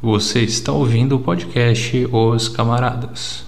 Você está ouvindo o podcast Os Camaradas.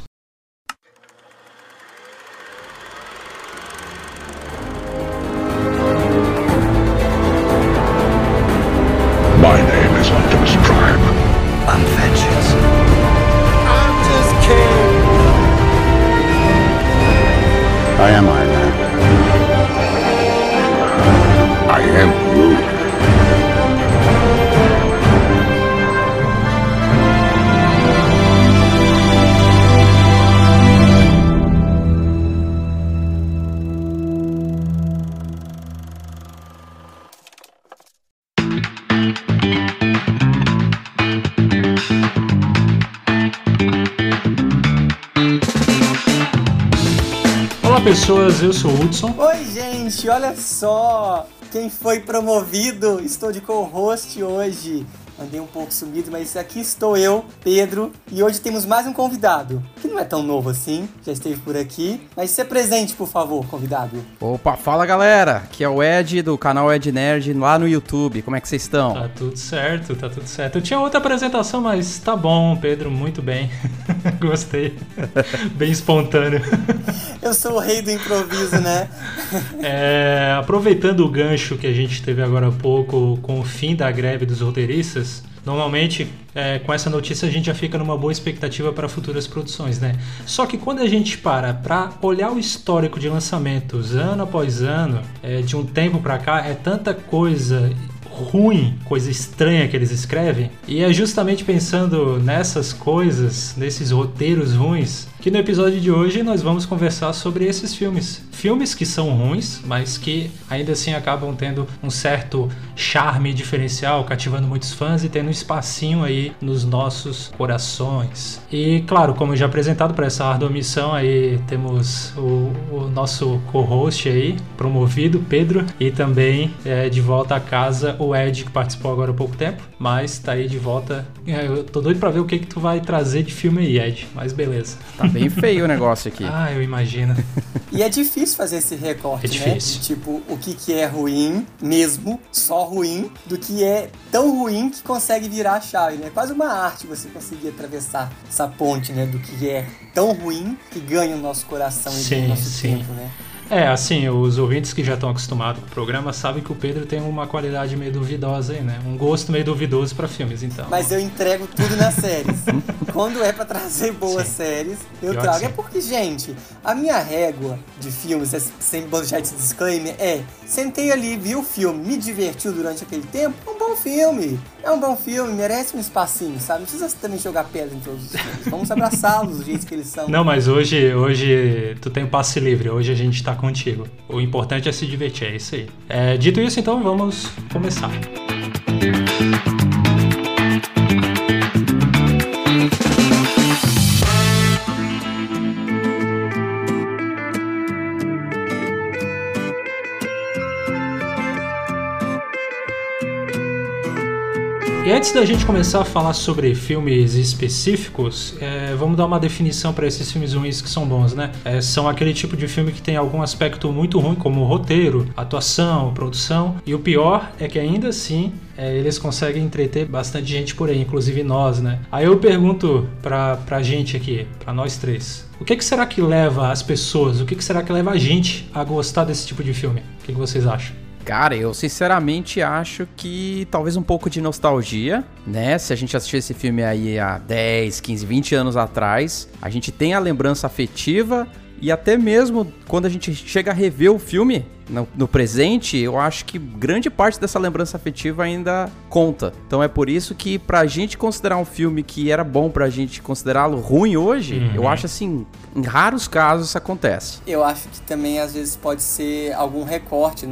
Eu sou o Hudson. Oi, gente, olha só quem foi promovido. Estou de co-host hoje. Andei um pouco sumido, mas aqui estou eu, Pedro, e hoje temos mais um convidado, que não é tão novo assim, já esteve por aqui, mas se presente, por favor, convidado. Opa, fala galera! Aqui é o Ed do canal Ed Nerd lá no YouTube. Como é que vocês estão? Tá tudo certo, tá tudo certo. Eu tinha outra apresentação, mas tá bom, Pedro, muito bem. Gostei. bem espontâneo. Eu sou o rei do improviso, né? É, aproveitando o gancho que a gente teve agora há pouco com o fim da greve dos roteiristas, normalmente é, com essa notícia a gente já fica numa boa expectativa para futuras produções, né? Só que quando a gente para para olhar o histórico de lançamentos ano após ano, é, de um tempo para cá, é tanta coisa ruim, coisa estranha que eles escrevem, e é justamente pensando nessas coisas, nesses roteiros ruins, que no episódio de hoje nós vamos conversar sobre esses filmes. Filmes que são ruins, mas que ainda assim acabam tendo um certo charme diferencial, cativando muitos fãs e tendo um espacinho aí nos nossos corações. E claro, como já apresentado para essa árdua missão aí, temos o, o nosso co-host aí, promovido, Pedro, e também é, de volta a casa o Ed, que participou agora há pouco tempo, mas tá aí de volta. É, Eu tô doido pra ver o que que tu vai trazer de filme aí, Ed, mas beleza. Tá bem feio o negócio aqui. Ah, eu imagino. E é difícil fazer esse recorte, É né? difícil. De, tipo, o que, que é ruim mesmo, só ruim, do que é tão ruim que consegue virar a chave, né? É quase uma arte você conseguir atravessar essa ponte, né? Do que é tão ruim que ganha o nosso coração e Sim, ganha o nosso sim. tempo, né? É, assim, os ouvintes que já estão acostumados com o programa sabem que o Pedro tem uma qualidade meio duvidosa aí, né? Um gosto meio duvidoso pra filmes, então. Mas eu entrego tudo nas séries. Quando é pra trazer boas Sim. séries, eu Pior trago. É porque, gente, a minha régua de filmes, é- sem deixar esse disclaimer, é: sentei ali, vi o filme, me divertiu durante aquele tempo, bom filme. É um bom filme, merece um espacinho, sabe? Não precisa também jogar pedra em todos os filmes. Vamos abraçá-los do jeito que eles são. Não, mas hoje, hoje tu tem o passe livre, hoje a gente tá contigo. O importante é se divertir, é isso aí. É, dito isso, então vamos começar. E antes da gente começar a falar sobre filmes específicos, é, vamos dar uma definição para esses filmes ruins que são bons, né? É, são aquele tipo de filme que tem algum aspecto muito ruim, como roteiro, atuação, produção, e o pior é que ainda assim é, eles conseguem entreter bastante gente por aí, inclusive nós, né? Aí eu pergunto pra, pra gente aqui, pra nós três, o que, que será que leva as pessoas, o que, que será que leva a gente a gostar desse tipo de filme? O que, que vocês acham? Cara, eu sinceramente acho que talvez um pouco de nostalgia, né? Se a gente assistiu esse filme aí há 10, 15, 20 anos atrás, a gente tem a lembrança afetiva e até mesmo quando a gente chega a rever o filme no, no presente, eu acho que grande parte dessa lembrança afetiva ainda conta. Então é por isso que pra gente considerar um filme que era bom pra gente considerá-lo ruim hoje, Uhum. eu acho assim, em raros casos isso acontece. Eu acho que também às vezes pode ser algum recorte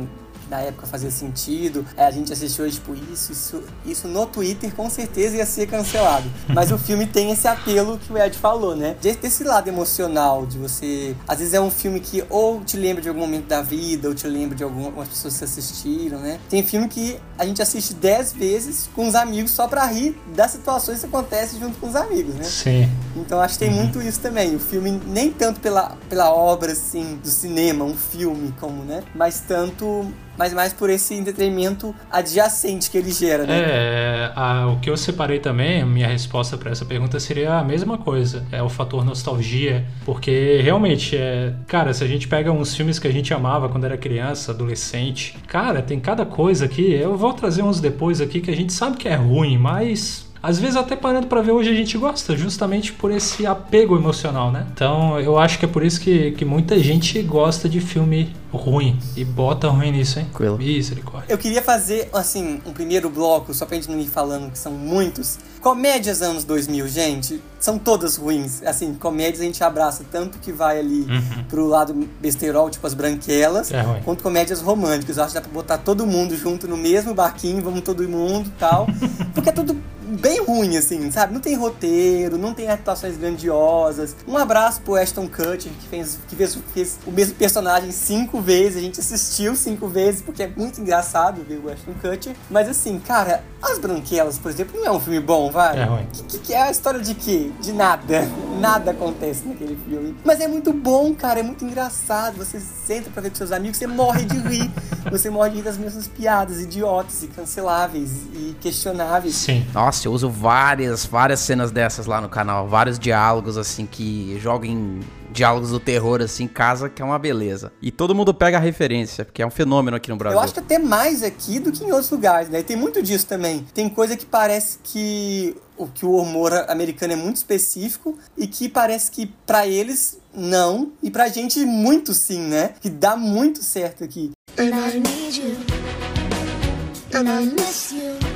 da época fazia sentido. É, a gente assistiu tipo, isso, isso, isso no Twitter com certeza ia ser cancelado. Mas o filme tem esse apelo que o Ed falou, né? De- Desse lado emocional, de você. Às vezes é um filme que ou te lembra de algum momento da vida, ou te lembra de alguma- algumas pessoas que assistiram, né? Tem filme que a gente assiste dez vezes com os amigos só pra rir das situações que acontecem junto com os amigos, né? Sim. Então acho que tem muito isso também. O filme, nem tanto pela, pela obra, assim, do cinema, um filme, como, né? Mas tanto mas mais por esse entretenimento adjacente que ele gera, né? É, a, o que eu separei também, minha resposta para essa pergunta seria a mesma coisa. É o fator nostalgia, porque realmente, é, cara, se a gente pega uns filmes que a gente amava quando era criança, adolescente, cara, tem cada coisa aqui. Eu vou trazer uns depois aqui que a gente sabe que é ruim, mas às vezes até parando para ver hoje a gente gosta, justamente por esse apego emocional, né? Então eu acho que é por isso que, que muita gente gosta de filme ruim e bota ruim nisso, hein? Tranquilo. Misericórdia. Eu queria fazer, assim, um primeiro bloco, só pra gente não ir falando que são muitos. Comédias anos 2000, gente, são todas ruins. Assim, comédias a gente abraça tanto que vai ali Uhum. pro lado besterol, tipo as branquelas, É ruim. quanto comédias românticas. Eu acho que dá pra botar todo mundo junto no mesmo barquinho, vamos todo mundo e tal. Porque é tudo bem ruim, assim, sabe? Não tem roteiro, não tem atuações grandiosas. Um abraço pro Ashton Kutcher, que fez, que fez, fez o mesmo personagem cinco vezes. A gente assistiu cinco vezes, porque é muito engraçado ver o Ashton Kutcher. Mas assim, cara, As Branquelas, por exemplo, não é um filme bom, vai? É ruim. Que, que, que é a história de quê? De nada. Nada acontece naquele filme. Mas é muito bom, cara. É muito engraçado. Você senta pra ver com seus amigos, você morre de rir. Você morre de rir das mesmas piadas idiotas e canceláveis e questionáveis. Sim. Nossa, eu uso várias, várias cenas dessas lá no canal. Vários diálogos, assim, que jogam diálogos do terror, assim, em casa, que é uma beleza. E todo mundo pega a referência, porque é um fenômeno aqui no Brasil. Eu acho que até mais aqui do que em outros lugares, né? E tem muito disso também. Tem coisa que parece que o que o humor americano é muito específico e que parece que pra eles não e pra gente muito sim, né? Que dá muito certo aqui. And I need you. And I miss you.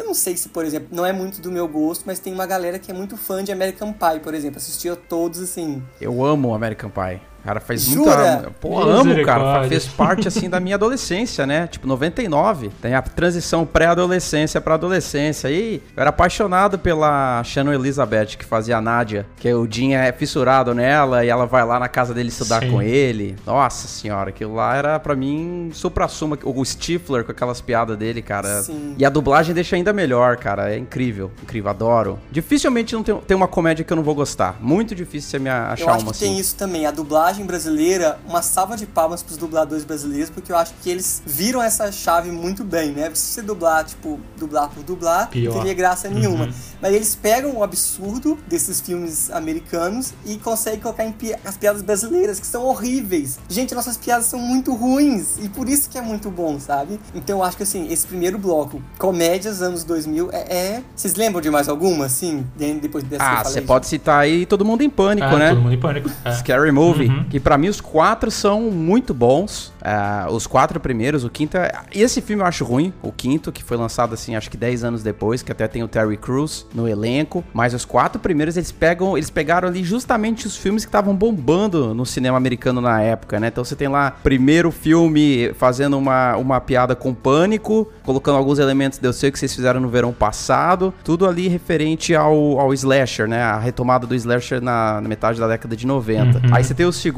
Eu não sei se, por exemplo, não é muito do meu gosto, mas tem uma galera que é muito fã de American Pie, por exemplo. Assistia todos assim. Eu amo American Pie. Cara, faz Jura? muita. Pô, amo, cara. Fez parte, assim, da minha adolescência, né? Tipo, 99. Tem a transição pré-adolescência pra adolescência. E eu era apaixonado pela Shannon Elizabeth, que fazia a Nádia. Que o Jim é fissurado nela e ela vai lá na casa dele estudar Sim. com ele. Nossa senhora, aquilo lá era pra mim supra-suma. O Stifler com aquelas piadas dele, cara. Sim. E a dublagem deixa ainda melhor, cara. É incrível, incrível, adoro. Dificilmente não tem, tem uma comédia que eu não vou gostar. Muito difícil você me achar eu acho uma que assim. tem isso também. A dublagem brasileira, uma salva de palmas pros dubladores brasileiros, porque eu acho que eles viram essa chave muito bem, né? Se você dublar, tipo, dublar por dublar, Pior. não teria graça nenhuma. Uhum. Mas eles pegam o absurdo desses filmes americanos e conseguem colocar em pi- as piadas brasileiras, que são horríveis. Gente, nossas piadas são muito ruins e por isso que é muito bom, sabe? Então eu acho que, assim, esse primeiro bloco, comédias anos 2000, é... é... Vocês lembram de mais alguma, assim? de- Depois dessa Ah, você pode citar aí Todo Mundo em Pânico, Ah, né? Todo mundo em pânico. É. Scary Movie, Uhum. Que pra mim os quatro são muito bons. Ah, os quatro primeiros, o quinto é... Esse filme eu acho ruim, o quinto, que foi lançado assim, acho que 10 anos depois, que até tem o Terry Crews no elenco. Mas os quatro primeiros, eles pegam, eles pegaram ali justamente os filmes que estavam bombando no cinema americano na época, né? Então você tem lá, primeiro filme fazendo uma, uma piada com pânico, colocando alguns elementos de eu sei que vocês fizeram no verão passado, tudo ali referente ao, ao slasher, né? A retomada do slasher na, na metade da década de 90. Aí você tem o segundo,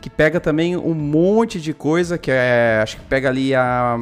que pega também um monte de coisa, que é. Acho que pega ali a.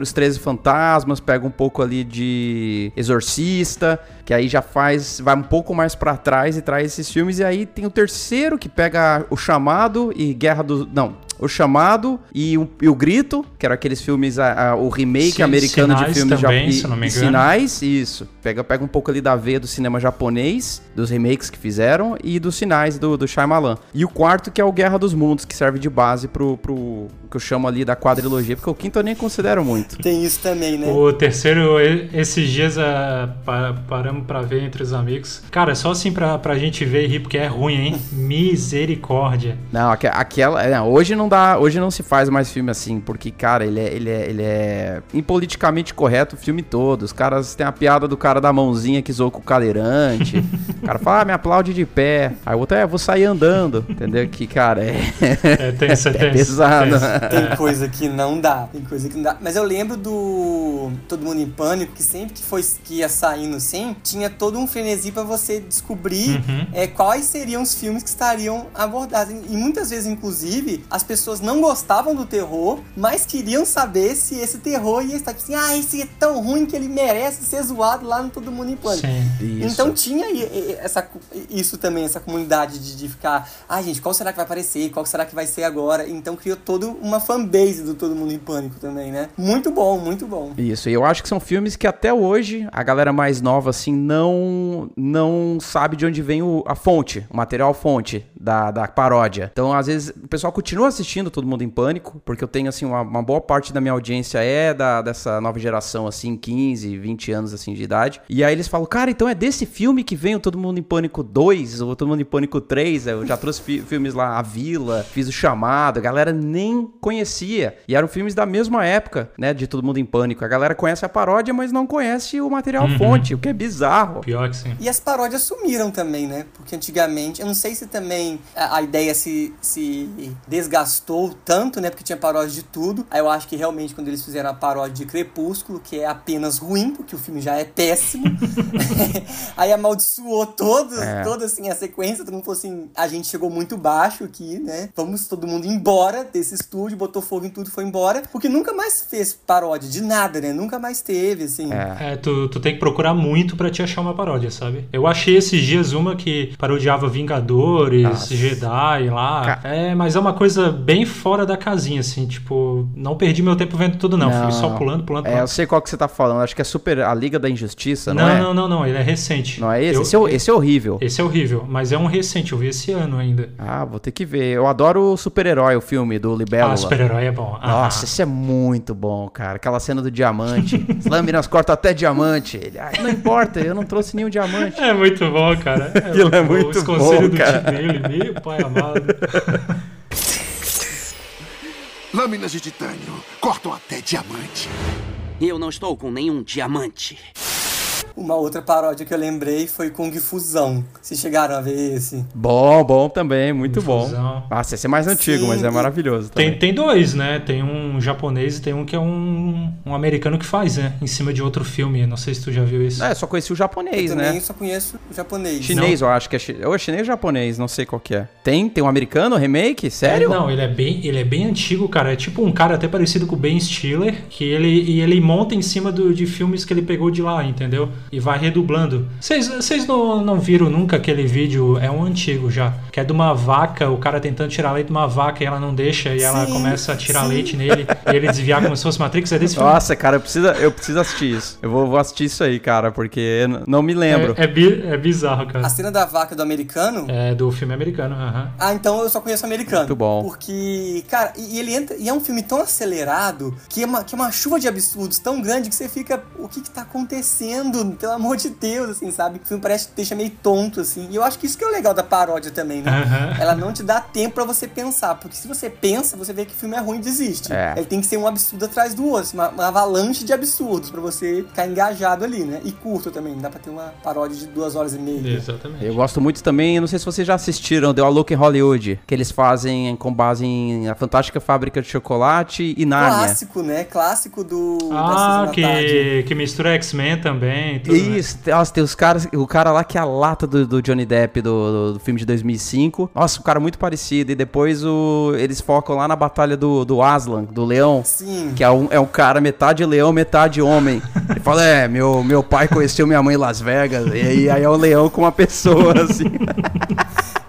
Os 13 Fantasmas, pega um pouco ali de Exorcista, que aí já faz, vai um pouco mais pra trás e traz esses filmes. E aí tem o terceiro que pega o Chamado e Guerra do. Não, o Chamado e o, e o Grito, que eram aqueles filmes, a- a- o remake Sim, americano de filmes e- e engano. Sinais, isso. Pega, pega um pouco ali da veia do cinema japonês, dos remakes que fizeram, e dos sinais do, do Shyamalan. E o quarto, que é o Guerra dos Mundos, que serve de base pro, pro que eu chamo ali da quadrilogia, porque o quinto eu nem considero muito. Tem isso também, né? O terceiro, esses dias ah, pa- paramos pra ver entre os amigos. Cara, só assim pra, pra gente ver e rir, porque é ruim, hein? Misericórdia. Não, aque- aquela. é, hoje não dá. Hoje não se faz mais filme assim, porque, cara, ele é, ele é, ele é impoliticamente correto o filme todo. Os caras têm a piada do cara da mãozinha que zoou com o cadeirante. o cara fala, ah, me aplaude de pé. Aí o outro, é, vou sair andando. Entendeu? Que, cara, é. É tenso, é tenso. pesado. tenso. Tem coisa que não dá, tem coisa que não dá. Mas eu lembro do Todo Mundo em Pânico, que sempre que, foi, que ia saindo assim, tinha todo um frenesi pra você descobrir Uhum. é, quais seriam os filmes que estariam abordados. E muitas vezes, inclusive, as pessoas não gostavam do terror, mas queriam saber se esse terror ia estar tipo assim, ah, esse é tão ruim que ele merece ser zoado lá no Todo Mundo em Pânico. Sim. Então tinha aí, essa, isso também, essa comunidade de, de ficar, ah, gente, qual será que vai aparecer? Qual será que vai ser agora? Então criou toda uma fanbase do Todo Mundo em Pânico também, né? Muito bom, muito bom. Isso, e eu acho que são filmes que até hoje a galera mais nova, assim, não não sabe de onde vem o- a fonte, o material fonte da, da paródia. Então, às vezes, o pessoal continua assistindo Todo Mundo em Pânico, porque eu tenho, assim, uma, uma boa parte da minha audiência é da, dessa nova geração, assim, 15, 20 anos, assim, de idade. E aí eles falam, cara, então é desse filme que vem o Todo Mundo em Pânico 2, ou Todo Mundo em Pânico 3, eu já trouxe fi- filmes lá, A Vila, fiz o Chamado, a galera nem conhecia. E eram filmes da mesma época, né, de Todo Mundo em Pânico. A galera conhece a paródia, mas não conhece o material fonte, o que é bizarro. Pior que sim. E as paródias sumiram também, né? Porque antigamente, eu não sei se também a, a ideia se, se desgastou tanto, né? Porque tinha paródia de tudo. Aí eu acho que realmente quando eles fizeram a paródia de Crepúsculo, que é apenas ruim, porque o filme já é péssimo, aí amaldiçoou todo, É. toda assim a sequência. Todo mundo falou assim: a gente chegou muito baixo aqui, né? Vamos todo mundo embora desse estúdio, botou fogo em tudo e foi embora. Porque nunca mais fez paródia de nada, né? Nunca mais teve, assim. É. É, tu, tu tem que procurar muito pra te achar uma paródia, sabe? Eu achei esses dias uma que parodiava Vingadores, Nossa. Jedi lá. É, mas é uma coisa bem fora da casinha, assim, tipo, não perdi meu tempo vendo tudo, não. Não. Fui só pulando, pulando, É, pulando. eu sei qual que você tá falando. Acho que é super a Liga da Injustiça, não, não, é? não, não, não, ele é recente. Não é esse? Eu- esse, é, esse é horrível. esse é horrível, mas é um recente, eu vi esse ano ainda. Ah, vou ter que ver. Eu adoro o super-herói, o filme do Libélula. Ah, super-herói é bom. Ah, Nossa, esse é muito bom, cara. Aquela cena do diamante. As lâminas cortam até diamante. Ele, "Ai, não importa, eu não trouxe nenhum diamante. É muito bom, cara. Aquilo é bom. muito Os conselhos bom, do cara. pai amado. Lâminas de titânio cortam até diamante. Eu não estou com nenhum diamante. Uma outra paródia que eu lembrei foi Kung Fusão. Vocês chegaram a ver esse? Bom, bom também, muito bom. Infusão. Nossa, esse é mais antigo, Sim, mas é maravilhoso Tem, também. tem dois, né? Tem um japonês e tem um que é um, um americano que faz, né? Em cima de outro filme. Não sei se tu já viu isso. É, só conheci o japonês, eu também né? só conheço o japonês. Chinês, eu acho que é, chi- ou é chinês ou japonês, não sei qual que é. Tem? Tem um americano, remake? Sério? É, não, ele é bem, ele é bem antigo, cara. É tipo um cara até parecido com o Ben Stiller, que ele e ele monta em cima do- de filmes que ele pegou de lá, entendeu? E vai redublando. Vocês vocês não, não viram nunca aquele vídeo? É um antigo já, que é de uma vaca, o cara tentando tirar leite de uma vaca e ela não deixa e ela Sim, começa a tirar sim. leite nele e ele desviar como se fosse Matrix. É desse filme. Nossa, cara, eu preciso, eu preciso assistir isso. Eu vou, vou assistir isso aí, cara, porque não me lembro. É, é, bi- é bizarro, cara. A cena da vaca do americano. É do filme americano, aham. Ah, então eu só conheço o americano. Muito bom. Porque, cara, e e ele entra. E é um filme tão acelerado que é uma, que é uma chuva de absurdos tão grande que você fica. O que que tá acontecendo? Pelo amor de Deus, assim, sabe? O filme parece que deixa meio tonto, assim. E eu acho que isso que é o legal da paródia também, né? Aham. Ela não te dá tempo pra você pensar. Porque se você pensa, você vê que o filme é ruim e desiste. É. Ele tem que ser um absurdo atrás do outro. Uma, uma avalanche de absurdos pra você ficar engajado ali, né? E curto também. Dá pra ter uma paródia de duas horas e meia. Exatamente. Eu gosto muito também, eu não sei se vocês já assistiram The All Look in Hollywood, que eles fazem com base em A Fantástica Fábrica de Chocolate e Nárnia. Clássico, né? Clássico do. Ah, que, que mistura X-Men também. Tudo, né? Isso, nossa, tem os caras, o cara lá que é a lata do, do Johnny Depp do, do, do filme de 2005. Nossa, um cara muito parecido. E depois o, eles focam lá na batalha do, do Aslan, do leão. Sim. Que é um, é um cara metade leão, metade homem. Ele fala, é, meu, meu pai conheceu minha mãe em Las Vegas. E aí, aí é um leão com uma pessoa, assim.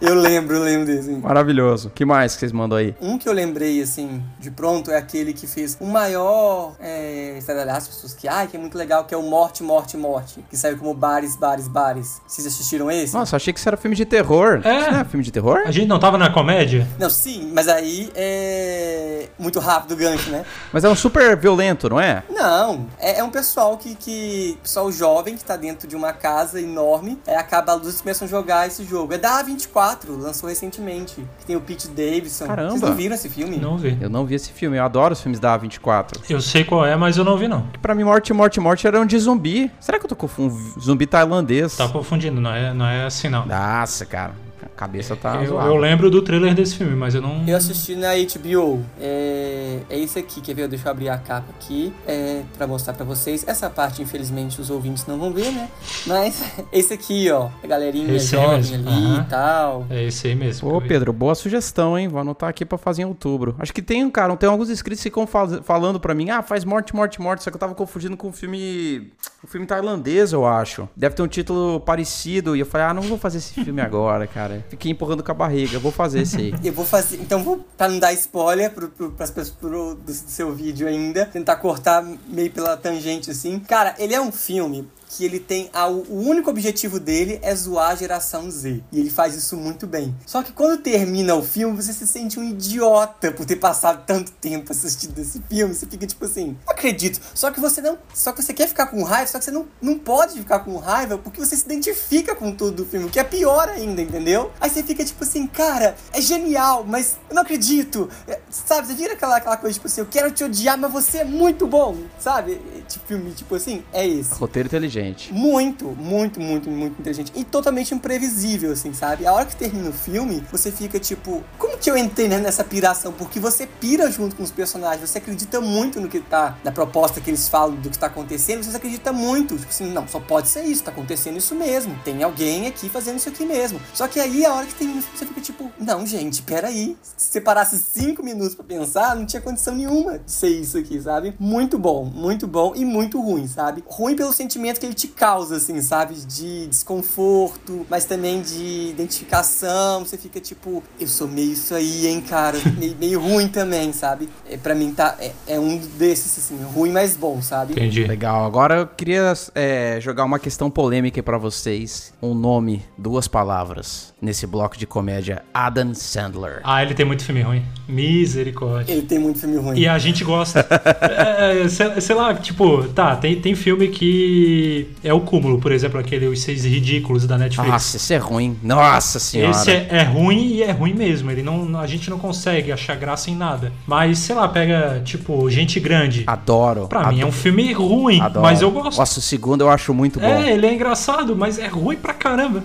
Eu lembro, eu lembro desse. Maravilhoso. que mais que vocês mandam aí? Um que eu lembrei, assim, de pronto, é aquele que fez o maior é, estradalhaço, as pessoas que, ai, que é muito legal, que é o Morte, Morte, Morte, que saiu como Bares, Bares, Bares. Vocês assistiram esse? Nossa, achei que isso era filme de terror. É. Isso não é filme de terror? A gente não tava na comédia? Não, sim, mas aí é muito rápido o gancho, né? Mas é um super violento, não é? Não, é, é um pessoal que, que. Pessoal jovem que tá dentro de uma casa enorme. É, acaba a luz e começam a jogar esse jogo. É da A24, lançou recentemente. Que tem o Pete Davidson. Caramba. Vocês não viram esse filme? Não vi. Eu não vi esse filme, eu adoro os filmes da A24. Eu sei qual é, mas eu não vi não. Pra mim, Morte, Morte, Morte era um de zumbi. Será que eu tô com um zumbi tailandês? Tá confundindo, não é, não é assim não. Nossa, cara. Cabeça tá eu, zoada. eu lembro do trailer desse filme, mas eu não. Eu assisti na HBO. É, é esse aqui, quer ver? Deixa eu abrir a capa aqui é, pra mostrar pra vocês. Essa parte, infelizmente, os ouvintes não vão ver, né? Mas esse aqui, ó. A galerinha Esse jovem mesmo. ali Aham. e tal. É esse aí mesmo. Ô. Pedro, boa sugestão, hein? Vou anotar aqui pra fazer em outubro. Acho que tem, cara, tem alguns inscritos que ficam faz- falando pra mim, ah, faz morte, morte, morte, só que eu tava confundindo com um filme, um filme tailandês, eu acho. Deve ter um título parecido, e eu falei, ah, não vou fazer esse filme agora, cara. Fiquei empurrando com a barriga, vou fazer esse aí. Eu vou fazer. Então, vou, pra não dar spoiler pro, pro, pras pessoas pro, do, do seu vídeo ainda, tentar cortar meio pela tangente assim. Cara, ele é um filme que ele tem. A, o único objetivo dele é zoar a geração Z. E ele faz isso muito bem. Só que quando termina o filme, você se sente um idiota por ter passado tanto tempo assistindo esse filme. Você fica tipo assim, não acredito. Só que você não. Só que você quer ficar com raiva, só que você não, não pode ficar com raiva porque você se identifica com tudo do filme, que é pior ainda, entendeu? Aí você fica tipo assim, cara, é genial, mas eu não acredito. É, sabe, você vira aquela, aquela coisa tipo assim, eu quero te odiar, mas você é muito bom, sabe? Tipo, filme, tipo assim, é esse. Roteiro inteligente. Muito, muito, muito, muito inteligente. E totalmente imprevisível, assim, sabe? A hora que termina o filme, você fica tipo, como que eu entrei nessa piração? Porque você pira junto com os personagens, você acredita muito no que tá, na proposta que eles falam do que tá acontecendo, você acredita muito. Tipo assim, não, só pode ser isso, tá acontecendo isso mesmo. Tem alguém aqui fazendo isso aqui mesmo. Só que aí, a hora que termina você fica tipo, não, gente, peraí. Se você parasse cinco minutos pra pensar, não tinha condição nenhuma de ser isso aqui, sabe? Muito bom, muito bom e muito ruim, sabe? Ruim pelo sentimento que ele te causa, assim, sabe? De desconforto, mas também de identificação. Você fica tipo, eu sou meio isso aí, hein, cara? meio, meio ruim também, sabe? É, pra mim tá. É, é um desses, assim, ruim, mas bom, sabe? Entendi. Legal, agora eu queria é, jogar uma questão polêmica aí pra vocês. Um nome, duas palavras, nesse bloco de comédia, Adam Sandler. Ah, ele tem muito filme ruim. Misericórdia. Ele tem muito filme ruim. E a gente gosta. É, sei, sei lá, tipo, tá, tem, tem filme que é o cúmulo, por exemplo, aquele Os Seis Ridículos da Netflix. Nossa, esse é ruim. Nossa senhora. Esse é, é ruim e é ruim mesmo. Ele não, a gente não consegue achar graça em nada. Mas, sei lá, pega, tipo, Gente Grande. Adoro. Pra mim é um adoro, filme ruim, adoro. mas eu gosto. Nossa, o segundo eu acho muito bom. É, ele é engraçado, mas é ruim pra caramba.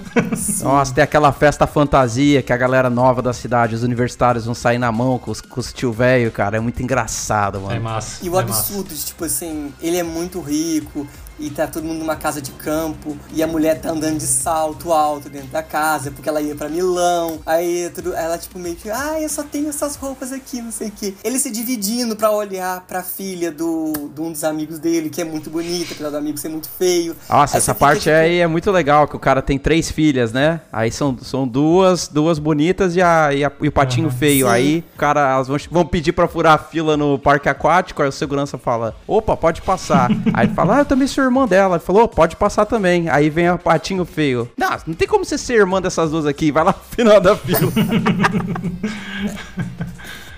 Nossa, tem aquela festa fantasia que a galera nova da cidade, os universitários vão sair na mão com os, com os tio velho, cara. É muito engraçado, mano. É massa. E o é massa. absurdo de, tipo assim, ele é muito rico e tá todo mundo numa casa de campo e a mulher tá andando de salto alto dentro da casa porque ela ia pra Milão. Aí tudo, ela, tipo, meio que, ah, eu só tenho essas roupas aqui, não sei o quê. Ele se dividindo pra olhar pra filha do, de um dos amigos dele, que é muito bonita, apesar do amigo ser muito feio. Nossa, Aí essa você fica, parte tipo, aí é muito legal, que o cara tem três filhas, né? Aí são, são duas, duas bonitas e, a, e, a- e o patinho feio. Sim. Aí o cara, elas vão, vão pedir pra furar a fila no parque aquático, aí o segurança fala, opa, pode passar. aí ele fala, ah, eu também sou irmã dela. Falou, "Ô, pode passar também. Aí vem o patinho feio. Não, não tem como você ser irmã dessas duas aqui, vai lá no final da fila.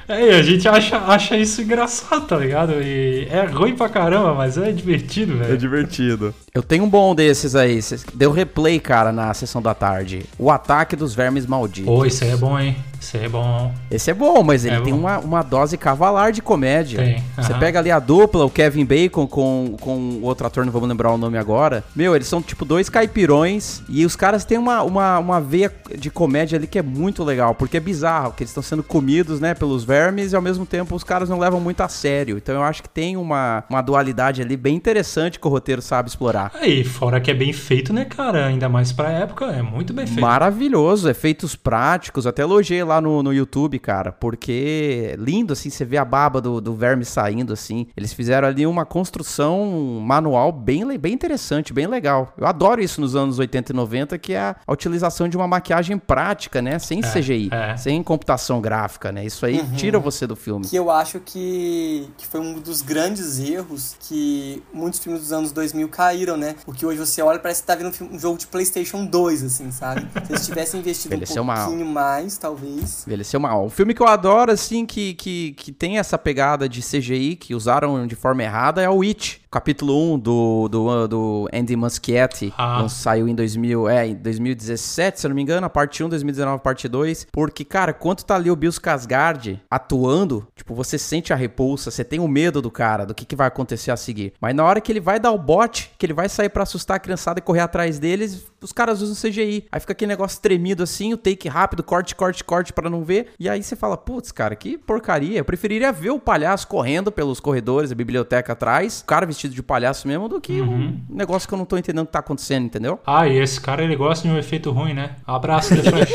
É, a gente acha, acha isso engraçado, tá ligado? E é ruim pra caramba, mas é divertido, velho. divertido. Eu tenho um bom desses aí, deu replay, cara, na sessão da tarde. O Ataque dos Vermes Malditos. Pô, isso aí é bom, hein? Aí é bom. Esse é bom, mas ele É tem bom. uma, uma dose cavalar de comédia. Tem, Você aham. pega ali a dupla, o Kevin Bacon com, com o outro ator, não vamos lembrar o nome agora. Meu, eles são tipo dois caipirões e os caras têm uma, uma, uma veia de comédia ali que é muito legal, porque é bizarro, que eles estão sendo comidos, né, pelos vermes e ao mesmo tempo os caras não levam muito a sério. Então eu acho que tem uma, uma dualidade ali bem interessante que o roteiro sabe explorar. Aí, fora que é bem feito, né, cara? Ainda mais pra época, é muito bem feito. Maravilhoso, efeitos práticos, até elogiei lá no, no YouTube, cara, porque lindo, assim, você vê a baba do, do verme saindo, assim. Eles fizeram ali uma construção manual bem, bem interessante, bem legal. Eu adoro isso nos anos 80 e 90, que é a, utilização de uma maquiagem prática, né, sem CGI, é. sem computação gráfica, né, isso aí tira você do filme. que eu acho que, que foi um dos grandes erros que muitos filmes dos anos 2000 caíram, né? Porque hoje você olha e parece que tá vendo um, filme- um jogo de PlayStation 2, assim, sabe? Se eles tivessem investido um Envelheceu mal. pouquinho mais, talvez. Envelheceu mal. Um filme que eu adoro, assim, que, que, que tem essa pegada de CGI, que usaram de forma errada, é o It. Capítulo 1 do, do, do Andy Muschietti, Ah. saiu em 2000, é, em 2017, se eu não me engano, a parte 1, 2019, a parte 2. Porque, cara, quando tá ali o Bill Skarsgård atuando, tipo, você sente a repulsa, você tem o medo do cara, do que, que vai acontecer a seguir. Mas na hora que ele vai dar o bote, que ele vai sair pra assustar a criançada e correr atrás deles, os caras usam CGI. Aí fica aquele negócio tremido assim, o take rápido, corte, corte, corte pra não ver. E aí você fala, putz, cara, que porcaria. Eu preferiria ver o palhaço correndo pelos corredores, a biblioteca atrás, o cara vestido de palhaço mesmo, do que um negócio que eu não tô entendendo o que tá acontecendo, entendeu? Ah, e esse cara ele gosta de um efeito ruim, né? Abraço, The Flash.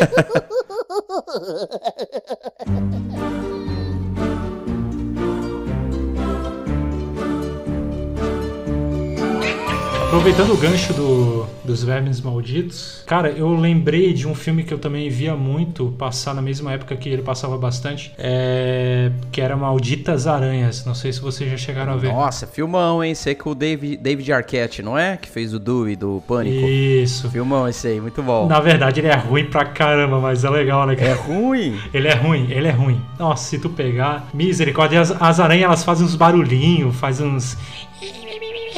Aproveitando o gancho do, dos Vermes Malditos, cara, eu lembrei de um filme que eu também via muito passar na mesma época que ele passava bastante, é, que era Malditas Aranhas. Não sei se vocês já chegaram a ver. Nossa, filmão, hein? Sei que o David, David Arquette, não é? Que fez o Dewey do Pânico. Isso. Filmão esse aí, muito bom. Na verdade, ele é ruim pra caramba, mas é legal, né? cara? É ruim. Ele é ruim, ele é ruim. Nossa, se tu pegar. Misericórdia, as, as aranhas elas fazem uns barulhinhos, fazem uns.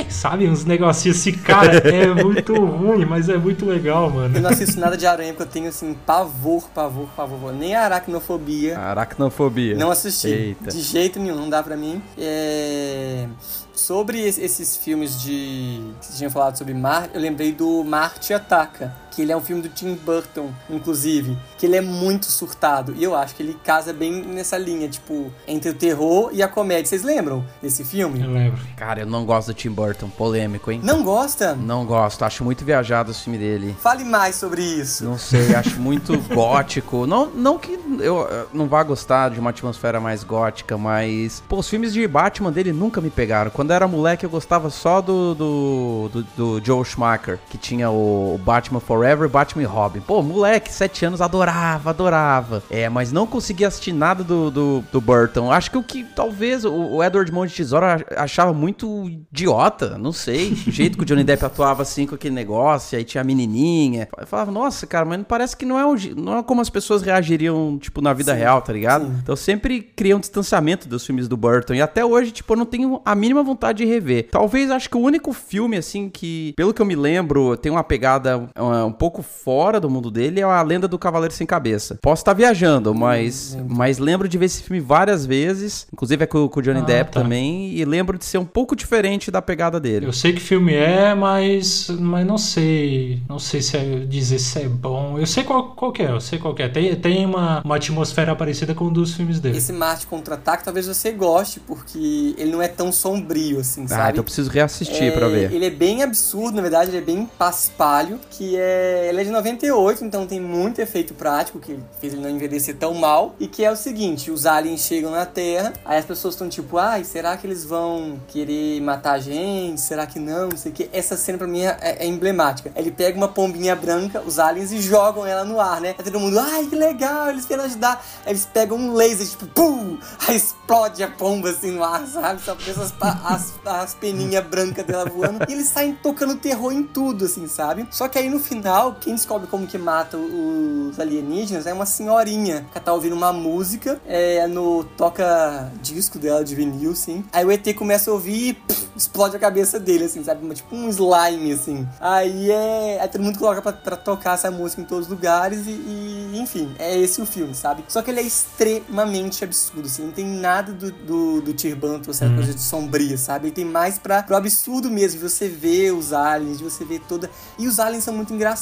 Sabe? Uns negocinhos assim, cara, é muito ruim, mas é muito legal, Eu mano. não assisto nada de aranha porque eu tenho, assim, pavor, pavor, pavor. Nem a aracnofobia. Aracnofobia. Não assisti. Eita. De jeito nenhum, não dá pra mim. É, Sobre es- esses filmes de. que vocês tinham falado sobre Marte, eu lembrei do Marte Ataca, que ele é um filme do Tim Burton, inclusive, que ele é muito surtado. E eu acho que ele casa bem nessa linha, tipo, entre o terror e a comédia. Vocês lembram desse Eu filme? lembro. Cara, eu não gosto do Tim Burton. Polêmico, hein? Não gosta? Não gosto. Acho muito viajado o filme dele. Fale mais sobre isso. Não sei, acho muito gótico. Não, não que eu não vá gostar de uma atmosfera mais gótica, mas. Pô, os filmes de Batman dele nunca me pegaram. Quando eu era moleque, eu gostava só do, do, do, do Joel Schumacher, que tinha o, o Batman Forever, Batman e Robin. Pô, moleque, sete anos, adorava, adorava. É, mas não conseguia assistir nada do, do, do Burton. Acho que o que talvez o, o Edward Mão de Tesoura achava muito idiota, não sei. O jeito que o Johnny Depp atuava assim com aquele negócio, aí tinha a menininha. Eu falava, nossa, cara, mas parece que não é, o não é como as pessoas reagiriam, tipo, na vida Sim, real, tá ligado? sim. Então eu sempre criei um distanciamento dos filmes do Burton. E até hoje, tipo, eu não tenho a mínima vontade de rever. Talvez, acho que o único filme, assim, que, pelo que eu me lembro, tem uma pegada uh, um pouco fora do mundo dele, é a Lenda do Cavaleiro Sem Cabeça. Posso estar viajando, mas lembro. mas lembro de ver esse filme várias vezes. Inclusive é com, com o Johnny Ah, Depp tá. também. E lembro de ser um pouco diferente da pegada dele. Eu sei que filme é, mas, mas não sei. Não sei se é dizer se é bom. Eu sei qual, qual que é, eu sei qual que é. Tem, tem uma, uma atmosfera parecida com um dos filmes dele. Esse Marte Contra-Ataque talvez você goste, porque ele não é tão sombrio assim, Ah, sabe? então eu preciso reassistir É, pra ver. Ele é bem absurdo, na verdade, ele é bem paspalho, que é... Ele é de 98, então tem muito efeito prático, que fez ele não envelhecer tão mal, e que é o seguinte, os aliens chegam na Terra, aí as pessoas estão tipo, ai, será que eles vão querer matar a gente? Será que não? Não sei o que. Essa cena pra mim é, é emblemática. Ele pega uma pombinha branca, os aliens, e jogam ela no ar, né? Aí todo mundo, ai, que legal, eles querem ajudar. Aí eles pegam um laser, tipo, pum! Aí explode a pomba assim no ar, sabe? Só pensa as, as, as peninhas brancas dela voando. E eles saem tocando terror em tudo, assim, sabe? Só que aí no final, quem descobre como que mata os alienígenas é uma senhorinha que tá ouvindo uma música é, no toca disco dela de vinil, assim. Aí o ET começa a ouvir e pff, explode a cabeça dele, assim, sabe? Tipo um slime, assim. Aí é. Aí todo mundo coloca pra, pra tocar essa música em todos os lugares e, e, enfim, é esse o filme, sabe? Só que ele é extremamente absurdo, assim, não tem nada do, do, do Tir Burton, essa coisa de sombria, sabe? Ele tem mais pra, pro absurdo mesmo, de você ver os aliens, de você ver toda. E os aliens são muito engraçados.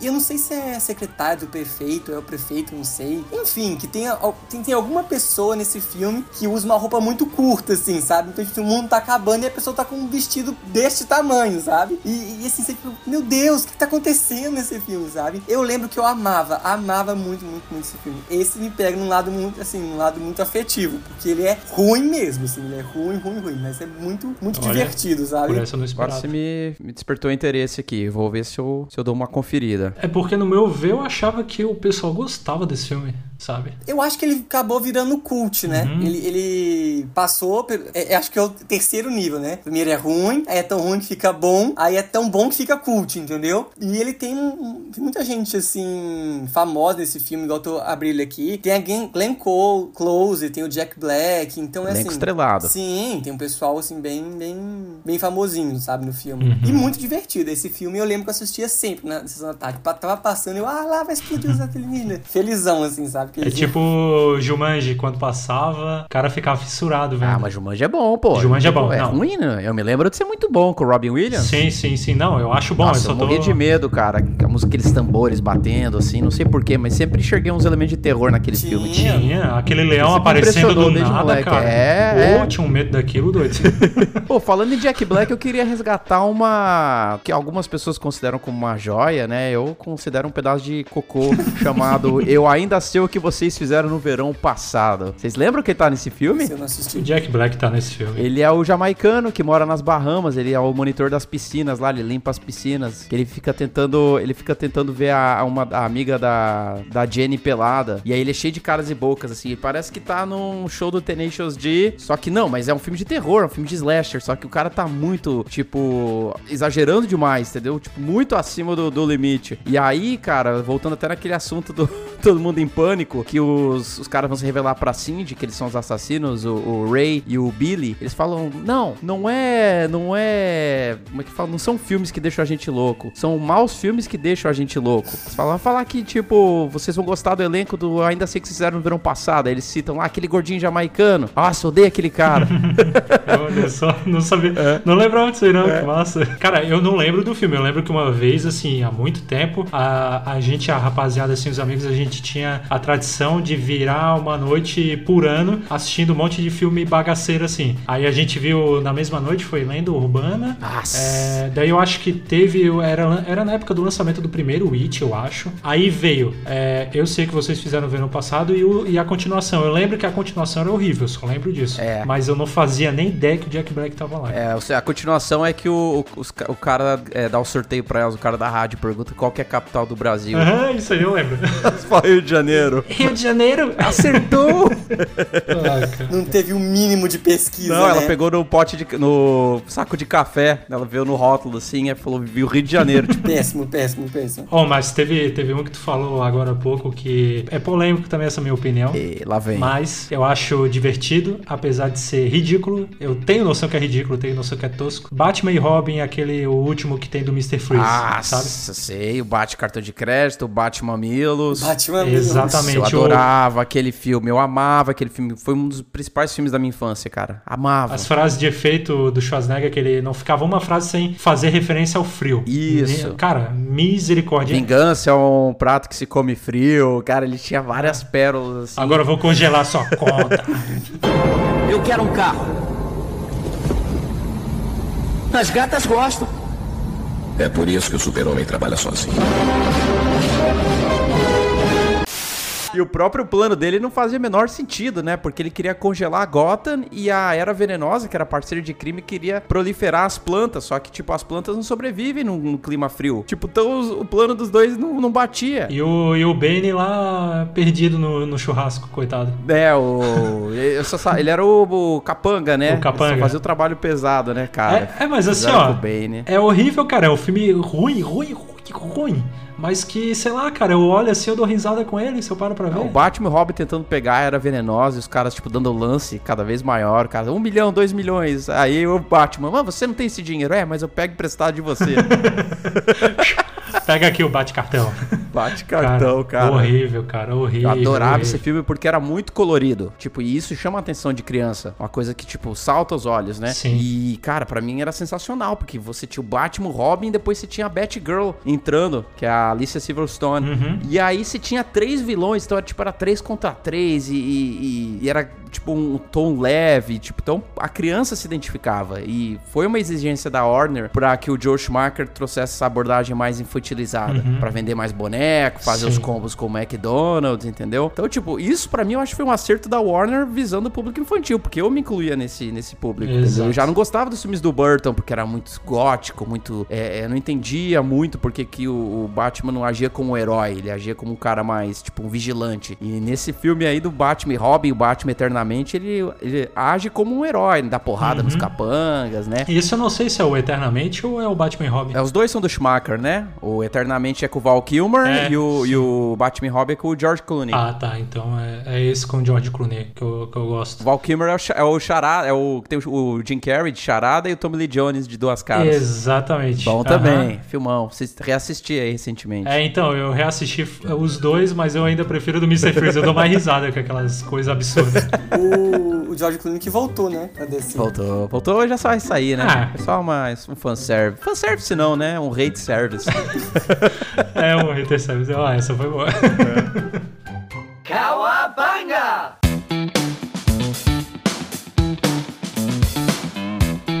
E eu não sei se é secretário do prefeito, é o prefeito, não sei. Enfim, que tem, tem, tem alguma pessoa nesse filme que usa uma roupa muito curta, assim, sabe? Então, tipo, o mundo tá acabando e a pessoa tá com um vestido deste tamanho, sabe? E, e assim, você fica, meu Deus, o que tá acontecendo nesse filme, sabe? Eu lembro que eu amava, amava muito, muito, muito esse filme. Esse me pega num lado muito, assim, num lado muito afetivo, porque ele é ruim mesmo, assim, ele é ruim, ruim, ruim, mas é muito, muito Olha, divertido, sabe? Por essa eu não Agora você me, me despertou interesse aqui. Vou ver se eu, se eu dou uma conferida. É porque no meu ver eu achava que o pessoal gostava desse filme. Sabe? Eu acho que ele acabou virando cult, né? Uhum. Ele, ele passou. é- é- acho que é o terceiro nível, né? Primeiro é ruim, aí é tão ruim que fica bom, aí é tão bom que fica cult, entendeu? E ele tem, um- tem muita gente, assim, famosa nesse filme, igual eu tô abrindo aqui. Tem a Glenn, Cole, Close, tem o Jack Black, então é Elenco assim. estrelado. Sim, tem um pessoal, assim, bem, bem, bem famosinho, sabe, no filme. Uhum. E muito divertido. Esse filme eu lembro que eu assistia sempre na sessão da tarde. Tava passando, eu, ah, lá vai explodir os alienígenas. Felizão, assim, sabe? É tipo Jumanji, quando passava, o cara ficava fissurado, velho. Ah, mas Jumanji é bom, pô. Jumanji é bom, É não. ruim, né? Eu me lembro de ser muito bom com o Robin Williams. Sim, sim, sim. Não, eu acho bom. Nossa, eu só eu tô... morria de medo, cara. A música, aqueles tambores batendo, assim, não sei porquê, mas sempre enxerguei uns elementos de terror naquele Tinha. filme. Tinha aquele leão aparecendo do nada, moleque. cara. É, Pô, é. tinha um medo daquilo, doido. Pô, falando em Jack Black, eu queria resgatar uma. que algumas pessoas consideram como uma joia, né? Eu considero um pedaço de cocô chamado Eu Ainda Sei o que Vocês Fizeram no Verão Passado. Vocês lembram que ele tá nesse filme? Se eu não assisti. o Jack Black tá nesse filme. Ele é o jamaicano que mora nas Bahamas, ele é o monitor das piscinas lá, ele limpa as piscinas. Ele fica tentando, ele fica tentando ver a, a uma a amiga da, da Jenny pelada. E aí ele é cheio de caras e bocas assim, e parece que tá num show do Tenacious D, só que não, mas é um filme de terror, é um filme de slasher, só que o cara tá muito, tipo, exagerando demais, entendeu? Tipo, muito acima do, do limite. E aí, cara, voltando até naquele assunto do todo mundo em pânico, que os, os caras vão se revelar pra Cindy, que eles são os assassinos, o, o Ray e o Billy, eles falam, não, não é, não é, como é que fala? Não são filmes que deixam a gente louco, são maus filmes que deixam a gente louco. Eles falam, falar que, tipo, vocês vão gostar do elenco do Ainda Sei Que Vocês Fizeram no Verão Passado, aí eles citam lá aquele gordinho jamaicano, nossa, odeio aquele cara. Olha só, não sabia. É. Não lembrava disso aí, não. Que massa. Cara, eu não lembro do filme. Eu lembro que uma vez, assim, há muito tempo, a, a gente, a rapaziada, assim, os amigos, a gente tinha a tradição de virar uma noite por ano assistindo um monte de filme bagaceiro, assim. Aí a gente viu na mesma noite, foi Lenda Urbana. Nossa. É, daí eu acho que teve. Era, era na época do lançamento do primeiro It, eu acho. Aí veio. é, eu sei que vocês fizeram ver no passado e, o- e a continuação. Eu lembro que a continuação era horrível, só lembro disso. É. Mas eu não fazia nem ideia que o Jack Black tava lá. É, a continuação é que o, o, o cara é, dá o sorteio pra elas, o cara da rádio pergunta qual que é a capital do Brasil. Aham, isso aí eu lembro. Rio de Janeiro. Rio de Janeiro, Acertou! Não teve um mínimo de pesquisa, Não, ela né? pegou no pote de. no saco de café. Ela veio no rótulo assim e falou: viu Rio de Janeiro. Tipo, Péssimo, péssimo, péssimo. Oh, mas teve, teve um que tu falou agora há pouco que é polêmico também essa minha opinião. e lá vem. Mas eu acho divertido, apesar de ser ridículo. Eu tenho noção que é ridículo, tenho noção que é tosco. Batman e Robin, aquele o último que tem do Mr. Freeze, Nossa, sabe? sei, o Bate Cartão de Crédito, o Bate Mamilos. Batman Exatamente. Eu adorava aquele filme, eu amava aquele filme. Foi um dos principais filmes da minha infância, cara. Amava. As frases de efeito do Schwarzenegger, que ele não ficava uma frase sem fazer referência ao frio. Isso. Cara, misericórdia. Vingança é um prato que se come frio. Cara, ele tinha várias pérolas assim. Agora eu vou congelar sua conta. Eu quero um carro. As gatas gostam. É por isso que o super-homem trabalha sozinho. E o próprio plano dele não fazia o menor sentido, né? Porque ele queria congelar Gotham e a Era Venenosa, que era parceira de crime, queria proliferar as plantas. Só que, tipo, as plantas não sobrevivem no, no clima frio. Tipo, então os- o plano dos dois não, não batia. E o, e o Bane lá perdido no, no churrasco, coitado. É, o. só ele era o, o capanga, né? O capanga. Ele só fazia o trabalho pesado, né, cara? É, é, mas assim, ó. Bane. É horrível, cara. É um filme ruim, ruim, ruim, ruim. Mas que, sei lá, cara, eu olho assim, eu dou risada com ele, se eu paro pra ver. É, O Batman e o Robin tentando pegar era venenosa e os caras, tipo, dando lance cada vez maior. Cara, um milhão, dois milhões. Aí o Batman, mas você não tem esse dinheiro. É, mas eu pego emprestado de você. Pega aqui o bate-cartão. Bate cartão, cara. Horrível, cara, horrível. Eu adorava horrível. esse filme porque era muito colorido. Tipo, e isso chama a atenção de criança. Uma coisa que, tipo, salta aos olhos, né? Sim. E, cara, pra mim era sensacional, porque você tinha o Batman, o Robin, e depois você tinha a Batgirl entrando, que é a Alicia Silverstone. Uhum. E aí você tinha três vilões, então era tipo, era três contra três, e, e- e era tipo, um tom leve, tipo, então a criança se identificava. E foi uma exigência da Warner pra que o Joe Schumacher trouxesse essa abordagem mais infantilizada. Pra vender mais boneco, fazer Sim. os combos com o McDonald's, entendeu? Então, tipo, isso pra mim eu acho que foi um acerto da Warner visando o público infantil, porque eu me incluía nesse, nesse público. Eu já não gostava dos filmes do Burton, porque era muito gótico, muito. É, eu não entendia muito porque que o, o Batman não agia como um herói, ele agia como um cara mais, tipo, um vigilante. E nesse filme aí do Batman e Robin, o Batman Eternamente, ele, ele age como um herói, dá porrada nos capangas, né? Isso eu não sei se é o Eternamente ou é o Batman Robin. É, os dois são do Schumacher, né? O Eternamente é com o Val Kilmer É, e, o, sim. e o Batman Robin é com o George Clooney. Ah, tá. Então é, é esse com o George Clooney que eu, que eu O gosto. Val Kilmer é o, é o charada, é o que tem o, o Jim Carrey de charada e o Tommy Lee Jones de duas caras. Exatamente. Bom também, filmão. Vocês reassisti aí recentemente. É, então, eu reassisti os dois, mas eu ainda prefiro do Mr. Freeze. Eu dou mais risada com aquelas coisas absurdas. O, o George Clooney que voltou, né? Pra descer. Voltou, voltou, já só vai sair, né? Ah. É só uma, um fanservice. Fanservice não, né? Um hate service. É um hater service. Ah, essa foi boa.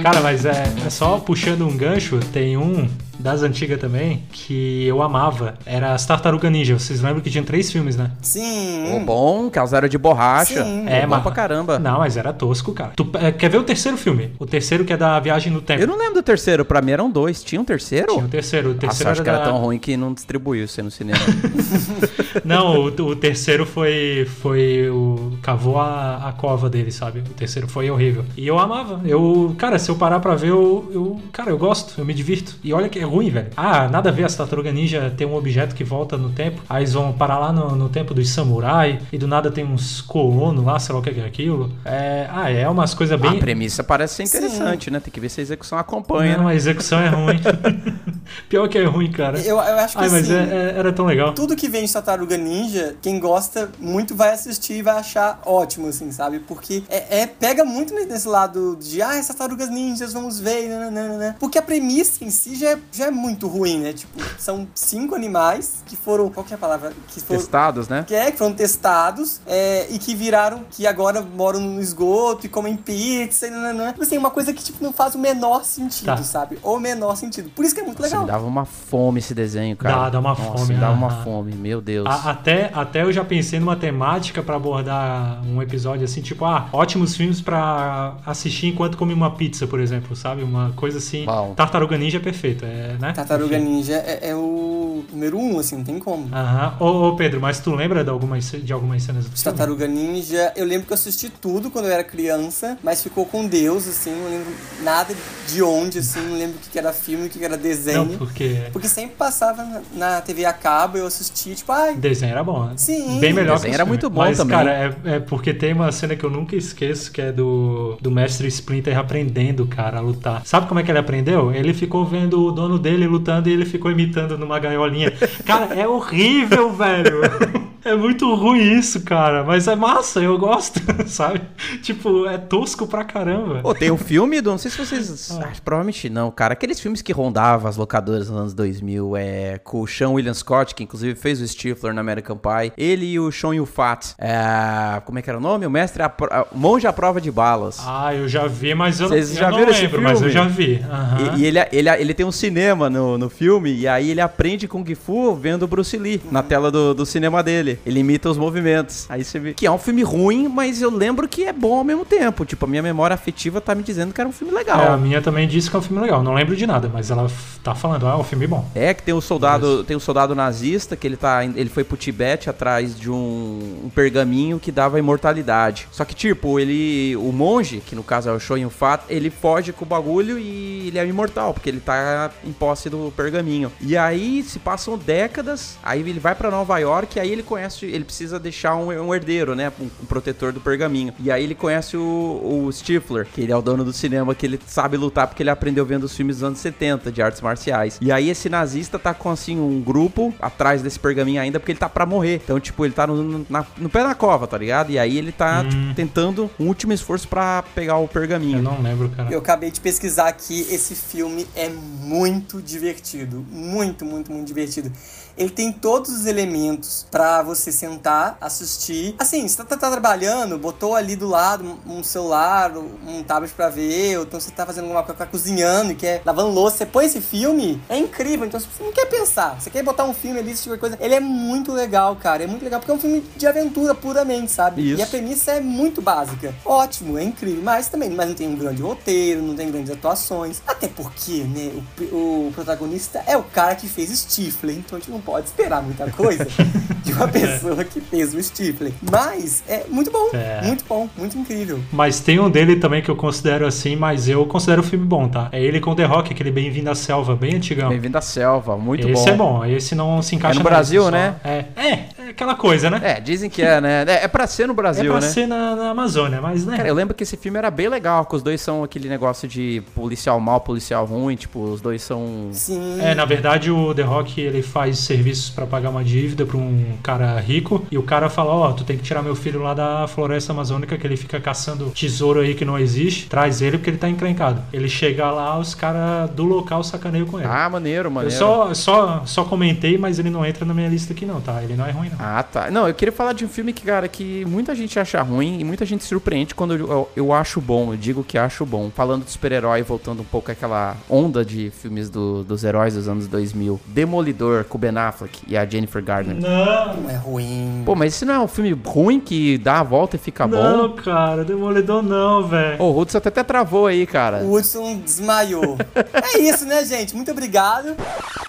Cara, mas é, é só puxando um gancho, tem um das antigas também que eu amava. Era as Tartaruga Ninja. Vocês lembram que tinha três filmes, né? Sim. O bom, casaram de borracha. Sim. É, bom mas- pra caramba. Não, mas era tosco, cara. Tu, é, quer ver o terceiro filme? O terceiro que é da viagem no tempo. Eu não lembro do terceiro, pra mim eram dois. Tinha um terceiro? Tinha o terceiro. O Nossa, terceiro acho que era da- tão ruim que não distribuiu isso aí no cinema. Não, o, o terceiro foi. foi o. cavou a, a cova dele, sabe? O terceiro foi horrível. E eu amava. Eu. Cara, se eu parar pra ver, eu. eu cara, eu gosto, eu me divirto. E olha que é ruim, velho. Ah, nada a ver as tartaruga ninja tem um objeto que volta no tempo. Aí eles vão parar lá no, no tempo dos samurai. E do nada tem uns colonos lá, sei lá o que é aquilo. É, ah, é umas coisas bem. A premissa parece ser interessante, né? Tem que ver se a execução acompanha. Não, né? a execução é ruim. Pior que é ruim, cara. Eu, eu acho que Ai, mas assim, é- é- era tão legal. tudo que vem de Tartaruga Ninja, quem gosta muito vai assistir e vai achar ótimo, assim, sabe? Porque é, é- pega muito nesse lado de, ah, essas tartarugas ninjas, vamos ver, nananana. Porque a premissa em si já é, já é muito ruim, né? Tipo, são cinco animais que foram, qual que é a palavra? Que foram, Testados, né? que é, que foram testados é, e que viraram, que agora moram no esgoto e comem pizza e nananã. Tipo assim, uma coisa que tipo, não faz o menor sentido, Tá. sabe? O menor sentido. Por isso que é muito Nossa, legal. me dava uma fome esse desenho, cara. Dá, dá uma Nossa, fome, Me dava uma ah, ah. fome, meu Deus. A- até, até eu já pensei numa temática pra abordar um episódio assim, tipo, ah, ótimos filmes pra assistir enquanto come uma pizza, por exemplo, sabe? Uma coisa assim. Bom. Tartaruga Ninja é perfeito, é, né? Tartaruga. Ninja é, é o número um, assim, não tem como. Aham. Ô, ô, Pedro, mas tu lembra de algumas, de algumas cenas do filme? Tartaruga Ninja, eu lembro que eu assisti tudo quando eu era criança, mas ficou com Deus, assim, não lembro nada de onde, assim, não lembro o que era filme, o que era desenho. Não, porque Porque sempre passava na, TV a cabo, eu assistia, tipo, ai, desenho era bom, né? Sim. Bem melhor O desenho que era filmes. muito bom Mas, também. cara, é, é porque tem uma cena que eu nunca esqueço, que é do, do mestre Splinter aprendendo, cara, a lutar. Sabe como é que ele aprendeu? Ele ficou vendo o dono dele lutando e ele ficou imitando numa gaiolinha. Cara, é horrível, velho. É muito ruim isso, cara. Mas é massa, eu gosto, sabe? Tipo, é tosco pra caramba. Pô, tem o filme do. Não sei se vocês. Ah. ah, provavelmente não, cara. Aqueles filmes que rondavam as locadoras nos anos 2000, é. Com o Sean William Scott, que inclusive fez o Stifler na American Pie. Ele e o Sean Yufat. É, como é que era o nome? O mestre. pro- O monge à prova de balas. Ah, eu já vi, mas eu, Vocês eu já não viram esse lembro, mas eu filme? já vi. Aham. E, e ele, ele, ele tem um cinema no, no filme, e aí ele aprende Kung Fu vendo o Bruce Lee na tela do, do cinema dele. Ele imita os movimentos. Aí você vê que é um filme ruim, mas eu lembro que é bom ao mesmo tempo. Tipo, a minha memória afetiva tá me dizendo que era um filme legal. É, a minha também disse que é um filme legal. Não lembro de nada, mas ela tá falando, ah, é um filme bom. É que tem o soldado, tem o soldado nazista que ele tá, ele foi pro Tibete atrás de um, um pergaminho que dava imortalidade. Só que tipo, ele, o monge, que no caso é o Shoyin Fat, ele foge com o bagulho e ele é imortal, porque ele tá em posse do pergaminho. E aí se passam décadas, aí ele vai pra Nova York, e aí ele conhece, ele precisa deixar um, um herdeiro, né, um, um protetor do pergaminho. E aí ele conhece o, o Stifler, que ele é o dono do cinema, que ele sabe lutar porque ele aprendeu vendo os filmes dos anos 70 de artes marciais. E aí esse nazista tá com assim um grupo atrás desse pergaminho ainda porque ele tá pra morrer. Então, tipo, ele tá no, na- no pé da cova, tá ligado? E aí ele tá tipo, tentando um último esforço pra pegar o Eu pergaminho. não lembro, cara. Eu acabei de pesquisar aqui, esse filme é muito divertido. Muito, muito, muito divertido. Ele tem todos os elementos pra você sentar, assistir. Assim, você tá, tá- tá trabalhando, botou ali do lado um celular, um tablet pra ver, ou então você tá fazendo alguma coisa, tá cozinhando e quer lavando louça, você põe esse filme, é incrível. Então, você não quer pensar, você quer botar um filme ali, esse tipo de coisa, ele é muito legal, cara. É muito legal, porque é um filme de aventura puramente, sabe? Isso. E a premissa é muito básica. Ótimo, é incrível. Mas também, mas não tem um grande roteiro, não tem grandes atuações. Até porque, né, o, o protagonista é o cara que fez Stifler, então a gente não pode esperar muita coisa de uma pessoa que fez o Stifler. Mas é muito bom, É. muito bom, muito incrível. Mas tem um dele também que eu considero assim, mas eu considero o filme bom, tá? É ele com The Rock, aquele Bem-vindo à Selva, bem antigão. Bem-vindo à selva, muito esse bom. é bom, esse não se encaixa É no Brasil, né? É, é, é aquela coisa, né? É, dizem que é, né? É, é pra ser no É Brasil, pra né? ser na, na Amazônia, mas né? Cara, eu lembro que esse filme era bem legal, que os dois são aquele negócio de policial mal, policial ruim, tipo, os dois são. Sim. É, na verdade o The Rock ele faz serviços pra pagar uma dívida pra um cara rico e o cara fala, ó, tu tem que tirar meu filho lá da floresta amazônica que ele fica caçando tesouro aí que não existe, traz ele porque ele tá encrencado. Ele chega lá, os caras do local sacaneiam com ele. Ah, maneiro, Eu maneiro. só, só, só comentei, mas ele não entra na minha lista aqui não, tá? Ele não é ruim não. Ah, tá. Não, eu queria falar de um filme que, cara, que muita gente acha ruim e muita gente se surpreende quando eu, eu, eu acho bom, eu digo que acho bom. Falando de super-herói, voltando um pouco àquela onda de filmes do- dos heróis dos anos 2000. Demolidor, com o Ben Affleck e a Jennifer Garner. Não, Não é ruim. Pô, mas esse não é um filme ruim que dá a volta e fica não, bom? cara, Demolidor não, velho. Ô, o Hudson até travou aí, cara. O Hudson desmaiou. é isso, né, gente? Muito obrigado.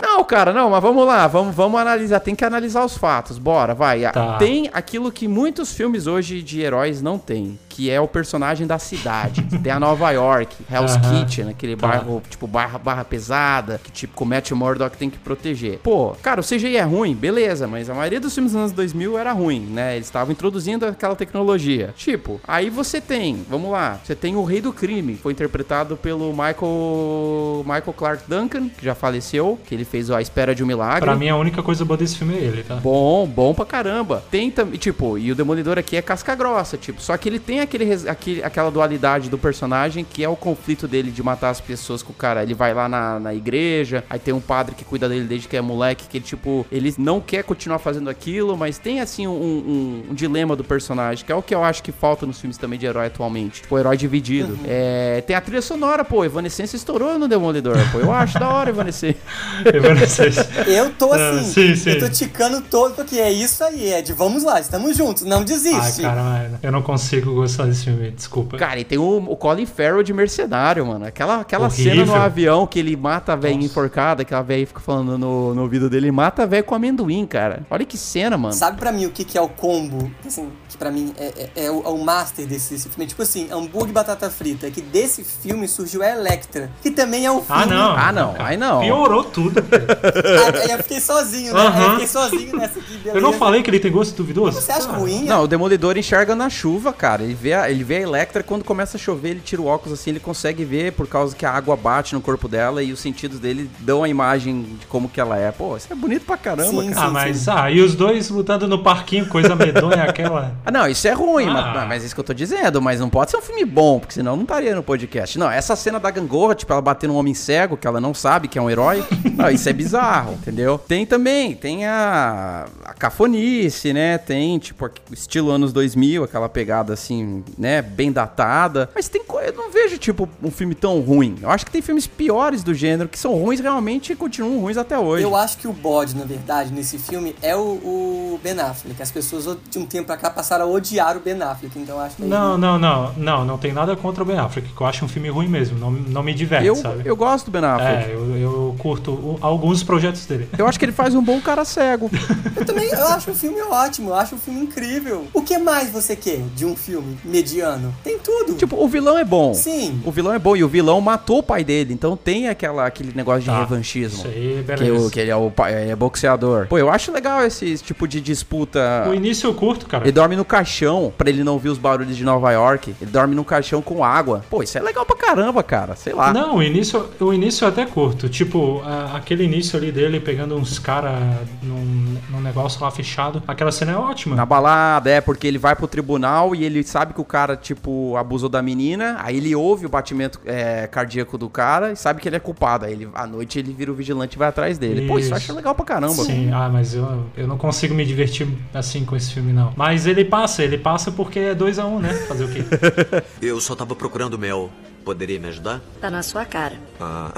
Não, cara, não, mas vamos lá, vamos, vamos analisar, tem que analisar os fatos, bora, vai. Tá. Tem aquilo que muitos filmes hoje de heróis não tem, que é o personagem da cidade. tem a Nova York, Hell's. Kitchen, aquele Tá. bairro, tipo, barra, barra pesada, que tipo, comete o Murdoch tem que proteger. Pô, cara, o CGI é ruim, beleza, mas a maioria dos filmes dos anos 2000 era ruim, né? Eles estavam introduzindo aquela tecnologia. Tipo, aí você tem, vamos lá, você tem o Rei do Crime, foi interpretado pelo Michael Michael Clark Duncan, que já faleceu, que ele fez A Espera de um Milagre. Pra mim a única coisa boa desse filme é ele, tá? Bom, bom pra caramba. Tem também, tipo, e o Demolidor aqui é casca grossa, tipo, só que ele tem aquele, aquele- aquela dualidade do personagem que é o conflito dele de matar as pessoas com o cara. Ele vai lá na, na igreja, aí tem um padre que cuida dele desde que é moleque, que ele, tipo, ele não quer continuar fazendo aquilo, mas tem, assim, um, um- um dilema do personagem, que é o que eu acho que falta nos filmes também de herói atualmente. Tipo, o herói dividido. É, tem a trilha sonora, pô, Evanescence estourou no Demolidor, pô. Eu acho da hora, Evanescence. Evanescence. Eu tô Ah, assim. sim, sim. Eu tô ticando todo, porque é isso aí, Ed. Vamos lá, estamos juntos. Não Ai, desiste. cara, mano, eu não consigo gostar desse filme, desculpa. Cara, e tem o, o Colin Farrell de mercenário, mano. Aquela, aquela cena no avião que ele mata a velha Nossa. enforcada, aquela velha fica falando no, no ouvido dele, mata a velha com amendoim, cara. Olha que cena, mano. Sabe pra mim o que, que é o combo? Assim, que pra mim é, é- é o, é o master desse, desse filme. Tipo assim, hambúrguer e batata frita. É que desse filme surgiu a Electra. Que também é um filme. Ah, não. Ah, não, aí não. Piorou tudo. Ah, Aí eu fiquei sozinho, né? Eu fiquei sozinho nessa aqui, beleza. Eu não falei que ele tem gosto duvidoso? Você acha Ah, ruim? Não, o Demolidor enxerga na chuva, cara. Ele vê, a, ele vê a Electra quando começa a chover, ele tira o óculos assim, ele consegue ver por causa que a água bate no corpo dela e os sentidos dele dão a imagem de como que ela é. Pô, isso é bonito pra caramba, Sim, cara. Ah, mas ah, e os dois lutando no parquinho, coisa medonha aquela. Ah, não, isso é ruim, Ah. mas, mas é isso que eu tô dizendo, mas não pode ser um filme bom, porque senão não estaria no podcast. Não, essa cena da gangorra, tipo, ela bater num homem cego, que ela não sabe que é um herói, não, isso é bizarro, entendeu? Tem também, tem a, a cafonice, né? Tem, tipo, estilo anos 2000, aquela pegada assim, né, bem datada. Mas tem coisa, eu não vejo, tipo, um filme tão ruim. Eu acho que tem filmes piores do gênero, que são ruins realmente e continuam ruins até hoje. Eu acho que o bode, na verdade, nesse filme é o, o Ben Affleck. As pessoas de um tempo pra cá passaram a odiar o Ben Affleck, então eu acho que Não, não, não, não, não tem nada contra o Ben Affleck, que eu acho um filme ruim mesmo, não, não me diverte, eu, sabe? eu gosto do Ben Affleck. É, eu, eu curto o- alguns projetos dele. Eu acho que ele faz um bom cara cego. Eu também eu acho o filme ótimo, eu acho o filme incrível. O que mais você quer de um filme mediano? Tem tudo. Tipo, o vilão é bom. Sim. O vilão é bom e o vilão matou o pai dele, então tem aquela, aquele negócio de Tá, revanchismo. Isso aí, Que, beleza. o, que ele é, o, pai- é boxeador. Pô, eu acho legal esse tipo de disputa. O início eu curto, cara. Ele dorme no caixão pra ele não ouvir os barulhos de Nova York. Ele dorme no caixão com água. Pô, isso é legal pra caramba, cara. Sei lá. Não, o início, o início eu até curto. Tipo, a- aquele início ali dele pegando uns caras num, num negócio lá fechado. Aquela cena é ótima. Na balada, é, porque ele vai pro tribunal e ele sabe sabe que o cara, tipo, abusou da menina, aí ele ouve o batimento é, cardíaco do cara e sabe que ele é culpado. Aí ele, à noite ele vira o vigilante e vai atrás dele. Pô, isso eu Isso. acho legal pra caramba. Sim, ah, mas eu, eu não consigo me divertir assim com esse filme, não. Mas ele passa, ele passa porque é 2 a 1 um, né? Fazer o quê? Eu só tava procurando mel. Poderia me ajudar? Tá na sua cara. Ah,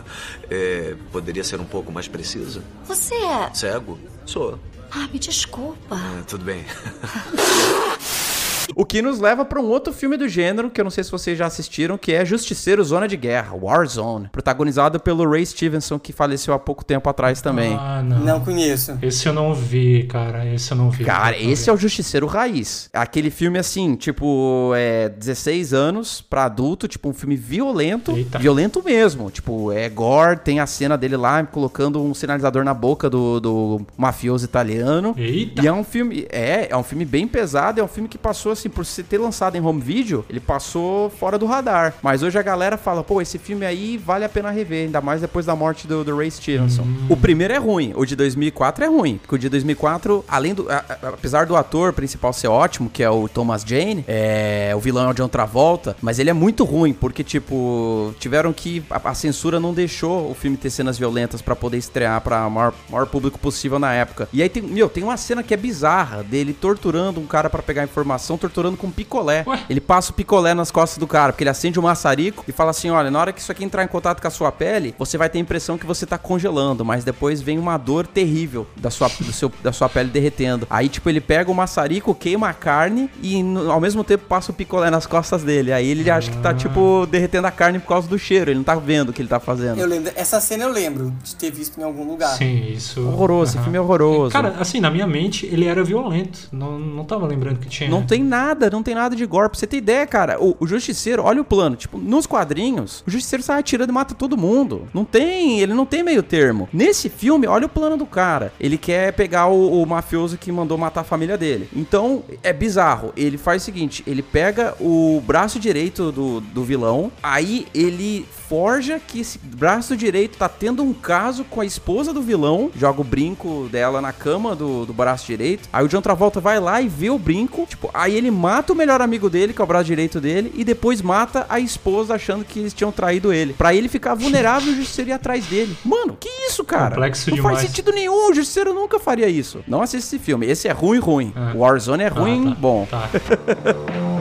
é, poderia ser um pouco mais precisa? Você é. Cego? Sou. Ah, me desculpa. Ah, tudo bem. O que nos leva pra um outro filme do gênero, que eu não sei se vocês já assistiram, que é Justiceiro Zona de Guerra, Warzone, protagonizado pelo Ray Stevenson, que faleceu há pouco tempo atrás também. Ah, não. Não conheço. Esse eu não vi, cara. Esse eu não vi. Cara, esse é o Justiceiro Raiz. Aquele filme assim, tipo, é 16 anos pra adulto, tipo um filme violento, Eita. violento mesmo. Tipo, é gore, tem a cena dele lá colocando um sinalizador na boca do, do mafioso italiano. Eita. E é um filme, é, é um filme bem pesado, é um filme que passou assim, por se ter lançado em home video, ele passou fora do radar. Mas hoje a galera fala, pô, esse filme aí vale a pena rever, ainda mais depois da morte do, do Ray Stevenson. O primeiro é ruim, o de 2004 é ruim, porque o de 2004, além do, a- a- apesar do ator principal ser ótimo, que é o Thomas Jane, é, o vilão é o John Travolta, mas ele é muito ruim, porque tipo, tiveram que a, a censura não deixou o filme ter cenas violentas pra poder estrear para maior, maior público possível na época. E aí tem, meu, tem uma cena que é bizarra dele torturando um cara pra pegar informação, torturando com picolé. Ué? Ele passa o picolé nas costas do cara, porque ele acende o maçarico e fala assim: olha, na hora que isso aqui entrar em contato com a sua pele, você vai ter a impressão que você tá congelando, mas depois vem uma dor terrível da sua, do seu, da sua pele derretendo. Aí, tipo, ele pega o maçarico, queima a carne e no- ao mesmo tempo passa o picolé nas costas dele. Aí ele acha que tá, tipo, derretendo a carne por causa do cheiro. Ele não tá vendo o que ele tá fazendo. Eu lembro, essa cena eu lembro de ter visto em algum lugar. Sim, isso. Horroroso, esse Aham. filme é horroroso. Cara, assim, na minha mente, ele era violento. Não, não tava lembrando que tinha. Não tem nada, não tem nada de gore. Pra você ter ideia, cara, o, o Justiceiro, olha o plano. Tipo, nos quadrinhos, o Justiceiro sai atirando e mata todo mundo. Não tem, ele não tem meio termo. Nesse filme, olha o plano do cara. Ele quer pegar o, o mafioso que mandou matar a família dele. Então, é bizarro. Ele faz o seguinte: ele pega o braço direito do, do vilão, aí ele forja que esse braço direito tá tendo um caso com a esposa do vilão, joga o brinco dela na cama do, do braço direito. Aí o John Travolta vai lá e vê o brinco, tipo, aí ele mata o melhor amigo dele, que é o braço direito dele, e depois mata a esposa achando que eles tinham traído ele. Pra ele ficar vulnerável, o justiceiro ir atrás dele. Mano, que isso, cara? Complexo Não demais. faz sentido nenhum, o justiceiro nunca faria isso. Não assista esse filme. Esse é ruim, ruim. Ah. O Warzone é Ah, ruim, tá, bom. Tá.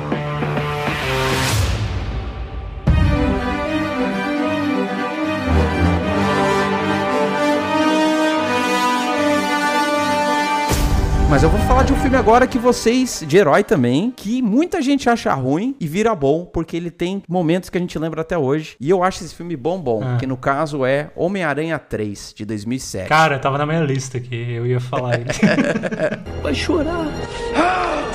Mas eu vou falar de um filme agora que vocês, de herói também, que muita gente acha ruim e vira bom, porque ele tem momentos que a gente lembra até hoje. E eu acho esse filme bom, bom, Ah. que no caso é Homem-Aranha 3, de 2007. Cara, tava na minha lista aqui. Eu ia falar ele. Vai chorar.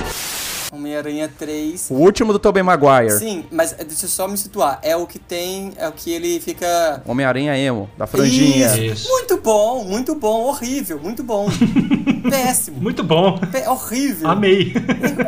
Homem-Aranha 3. O último do Tobey Maguire. Sim, mas deixa eu só me situar. É o que tem. É o que ele fica. Homem-Aranha emo, da franjinha. Isso. Isso. Muito bom, muito bom, horrível, muito bom. Péssimo. Muito bom. Pé- horrível. Amei.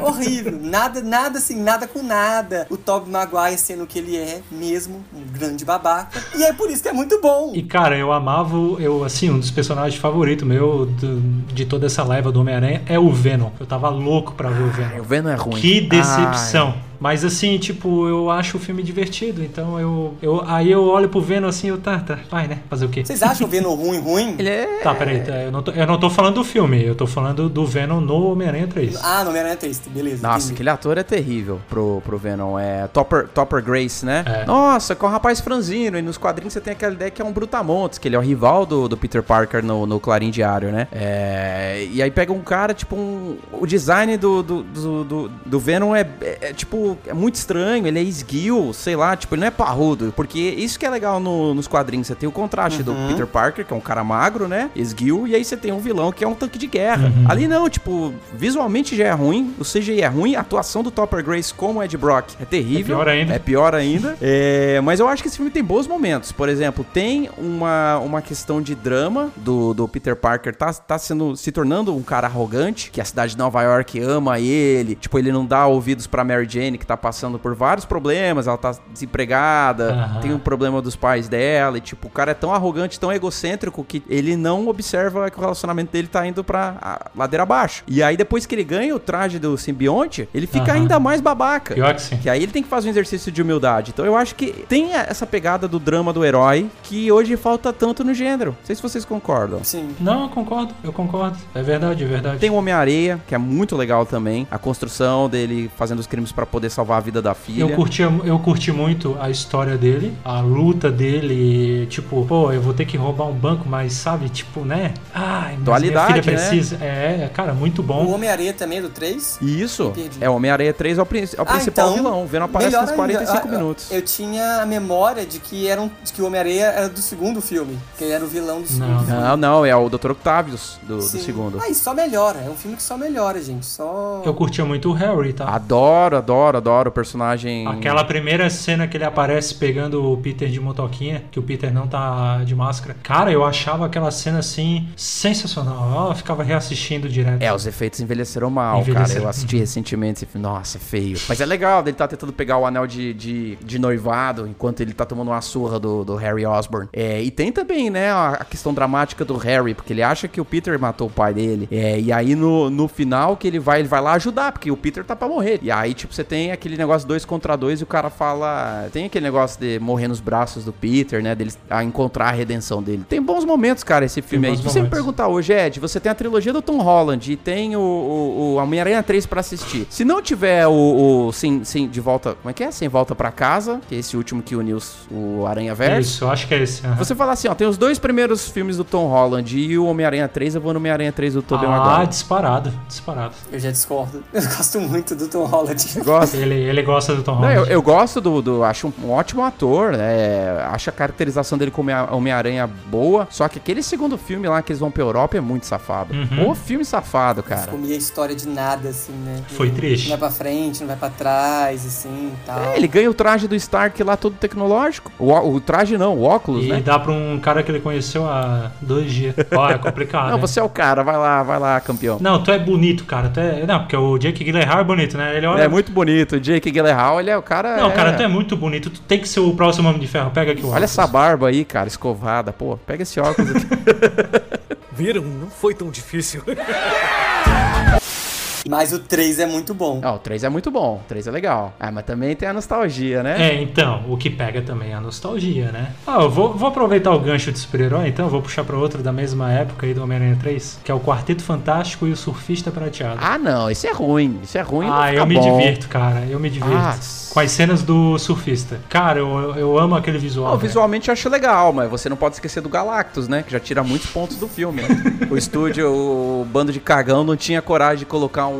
horrível. Nada, nada assim, nada com nada. O Tobey Maguire sendo o que ele é mesmo, um grande babaca. E é por isso que é muito bom. E cara, eu amava, eu assim, um dos personagens favoritos meu do- de toda essa leva do Homem-Aranha é o Venom. Eu tava louco pra ver o Venom. O Venom é ruim. Que decepção. Mas assim, tipo, eu acho o filme divertido, então eu, eu aí eu olho pro Venom assim, eu tá, tá, vai, né? Fazer o quê? Vocês acham o Venom ruim, ruim? Ele é... Tá, peraí, tá, eu, não tô, eu não tô falando do filme, eu tô falando do Venom no Homem-Aranha 3. Ah, no Homem-Aranha 3, beleza. Nossa, entendi. aquele ator é terrível pro, pro Venom. É Topper, Topper Grace, né? É. Nossa, com o rapaz franzino. E nos quadrinhos você tem aquela ideia que é um brutamontes, que ele é o rival do, do Peter Parker no, no Clarim Diário, né? É, e aí pega um cara, tipo, um, o design do, do, do, do- do Venom é, é, é, tipo, é muito estranho. Ele é esguio, sei lá, tipo, ele não é parrudo. Porque isso que é legal no- nos quadrinhos. Você tem o contraste do Peter Parker, que é um cara magro, né? Esguio. E aí você tem um vilão que é um tanque de guerra. Ali não, tipo, visualmente já é ruim. O CGI é ruim. A atuação do Topper Grace como Ed Brock é terrível. É pior ainda. É pior ainda. É, mas eu acho que esse filme tem bons momentos. Por exemplo, tem uma, uma questão de drama do, do Peter Parker tá, tá sendo se tornando um cara arrogante, que a cidade de Nova York ama ele. Tipo, ele não dá ouvidos pra Mary Jane Que tá passando por vários problemas, ela tá desempregada, Aham. tem um problema dos pais dela, e tipo, o cara é tão arrogante, tão egocêntrico, que ele não observa que o relacionamento dele tá indo pra a- ladeira abaixo. E aí, depois que ele ganha o traje do simbionte, ele fica Aham. ainda mais babaca. Pior que sim. Que aí ele tem que fazer um exercício de humildade. Então eu acho que tem essa pegada do drama do herói que hoje falta tanto no gênero. Não sei se vocês concordam. Sim. Não, eu concordo, eu concordo. É verdade, é verdade. Tem o Homem-Areia, que é muito legal também. A construção dele fazendo os crimes pra poder salvar a vida da filha. Eu curti, eu curti muito a história dele, a luta dele, tipo, pô, eu vou ter que roubar um banco, mas sabe, tipo, né? Ai, mas Dualidade, minha filha né? precisa. É, cara, muito O bom. Homem-Areia também é do 3? E Isso. É o Homem-Areia 3 é o, prin- é o Ah, principal então, vilão. Vendo aparece melhor nos ainda. 45 Ah, minutos. Eu tinha a memória de que, era um, de que o Homem-Areia era do segundo filme. Que ele era o vilão do segundo Não. filme. Não, não, é o Dr. Octavius do, do Sim. segundo. Ah, e só melhora. É um filme que só melhora, gente. Só. Eu curtia muito o Harry, tá? Adoro, adoro, adoro o personagem. Aquela primeira cena que ele aparece pegando o Peter de motoquinha, que o Peter não tá de máscara. Cara, eu achava aquela cena assim sensacional. Eu ficava reassistindo direto. É, os efeitos envelheceram mal, Envelheceram. cara. Eu assisti recentemente filme. Nossa, feio. Mas é legal, ele tá tentando pegar o anel de, de, de noivado enquanto ele tá tomando uma surra do, do Harry Osborn. É, e tem também, né, a, a questão dramática do Harry, porque ele acha que o Peter matou o pai dele. É, e aí no, no final que ele vai, ele vai lá ajudar, porque o Peter tá pra morrer. E aí, tipo, você tem aquele negócio dois contra dois e o cara fala. Tem aquele negócio de morrer nos braços do Peter, né? Dele a encontrar a redenção dele. Tem bons momentos, cara, esse filme aí. bons Se você me perguntar hoje, Ed, você tem a trilogia do Tom Holland e tem o, o, o Homem-Aranha 3 pra assistir. Se não tiver o, o sem, sem, de volta. Como é que é? Sem volta pra casa, que é esse último que uniu o Aranha Verso. Isso, eu acho que é esse. aham. Você fala assim, ó, tem os dois primeiros filmes do Tom Holland e o Homem-Aranha 3, eu vou no Homem-Aranha 3 do Tobey Ah, Maguire. disparado, disparado. Eu já discordo. Eu gosto muito do Tom Holland. Gosto. Ele, ele gosta do Tom Não, Holland. eu, eu gosto do, do- Acho um, um ótimo ator, né? Acho a caracterização dele como Homem- Homem-Aranha boa. Só que aquele segundo filme lá que eles vão pra Europa é muito safado. Uhum. Pô, filme safado, cara. Comia a história de nada, assim, né? Foi triste. Não vai pra frente, não vai pra trás, assim e tal. É, ele ganha o traje do Stark lá todo tecnológico. O, o traje não, o óculos, E né? dá pra um cara que ele conheceu há dois dias. Ó, é complicado. Não, né? você é o cara, vai lá, vai lá, campeão. Não, tu é bonito, cara. Tu é... Não, porque o Jake Gyllenhaal é bonito, né? Ele olha... É muito bonito. O Jake Gyllenhaal, ele é o cara... Não, é- cara, tu é muito bonito. Tu tem que ser o próximo Homem de Ferro. Pega aqui o Olha óculos. essa barba aí, cara, escovada. Pô, pega esse óculos aqui. Viram? Não foi tão difícil. Mas o 3 é muito bom. Ó, o 3 é muito bom, o 3 é legal. Ah, mas também tem a nostalgia, né? É, então, o que pega também é a nostalgia, né? Ah, eu vou, vou aproveitar o gancho de super-herói, então, vou puxar pra outro da mesma época aí do Homem-Aranha 3, que é o Quarteto Fantástico e o Surfista Prateado. Ah, não, isso é ruim. Isso é ruim. Ah, eu me bom. divirto, cara. Eu me divirto. Ah, Com as cenas do surfista. Cara, eu, eu amo aquele visual. Não, visualmente eu acho legal, mas você não pode esquecer do Galactus, né? Que já tira muitos pontos do filme. né? o estúdio, o bando de cagão não tinha coragem de colocar um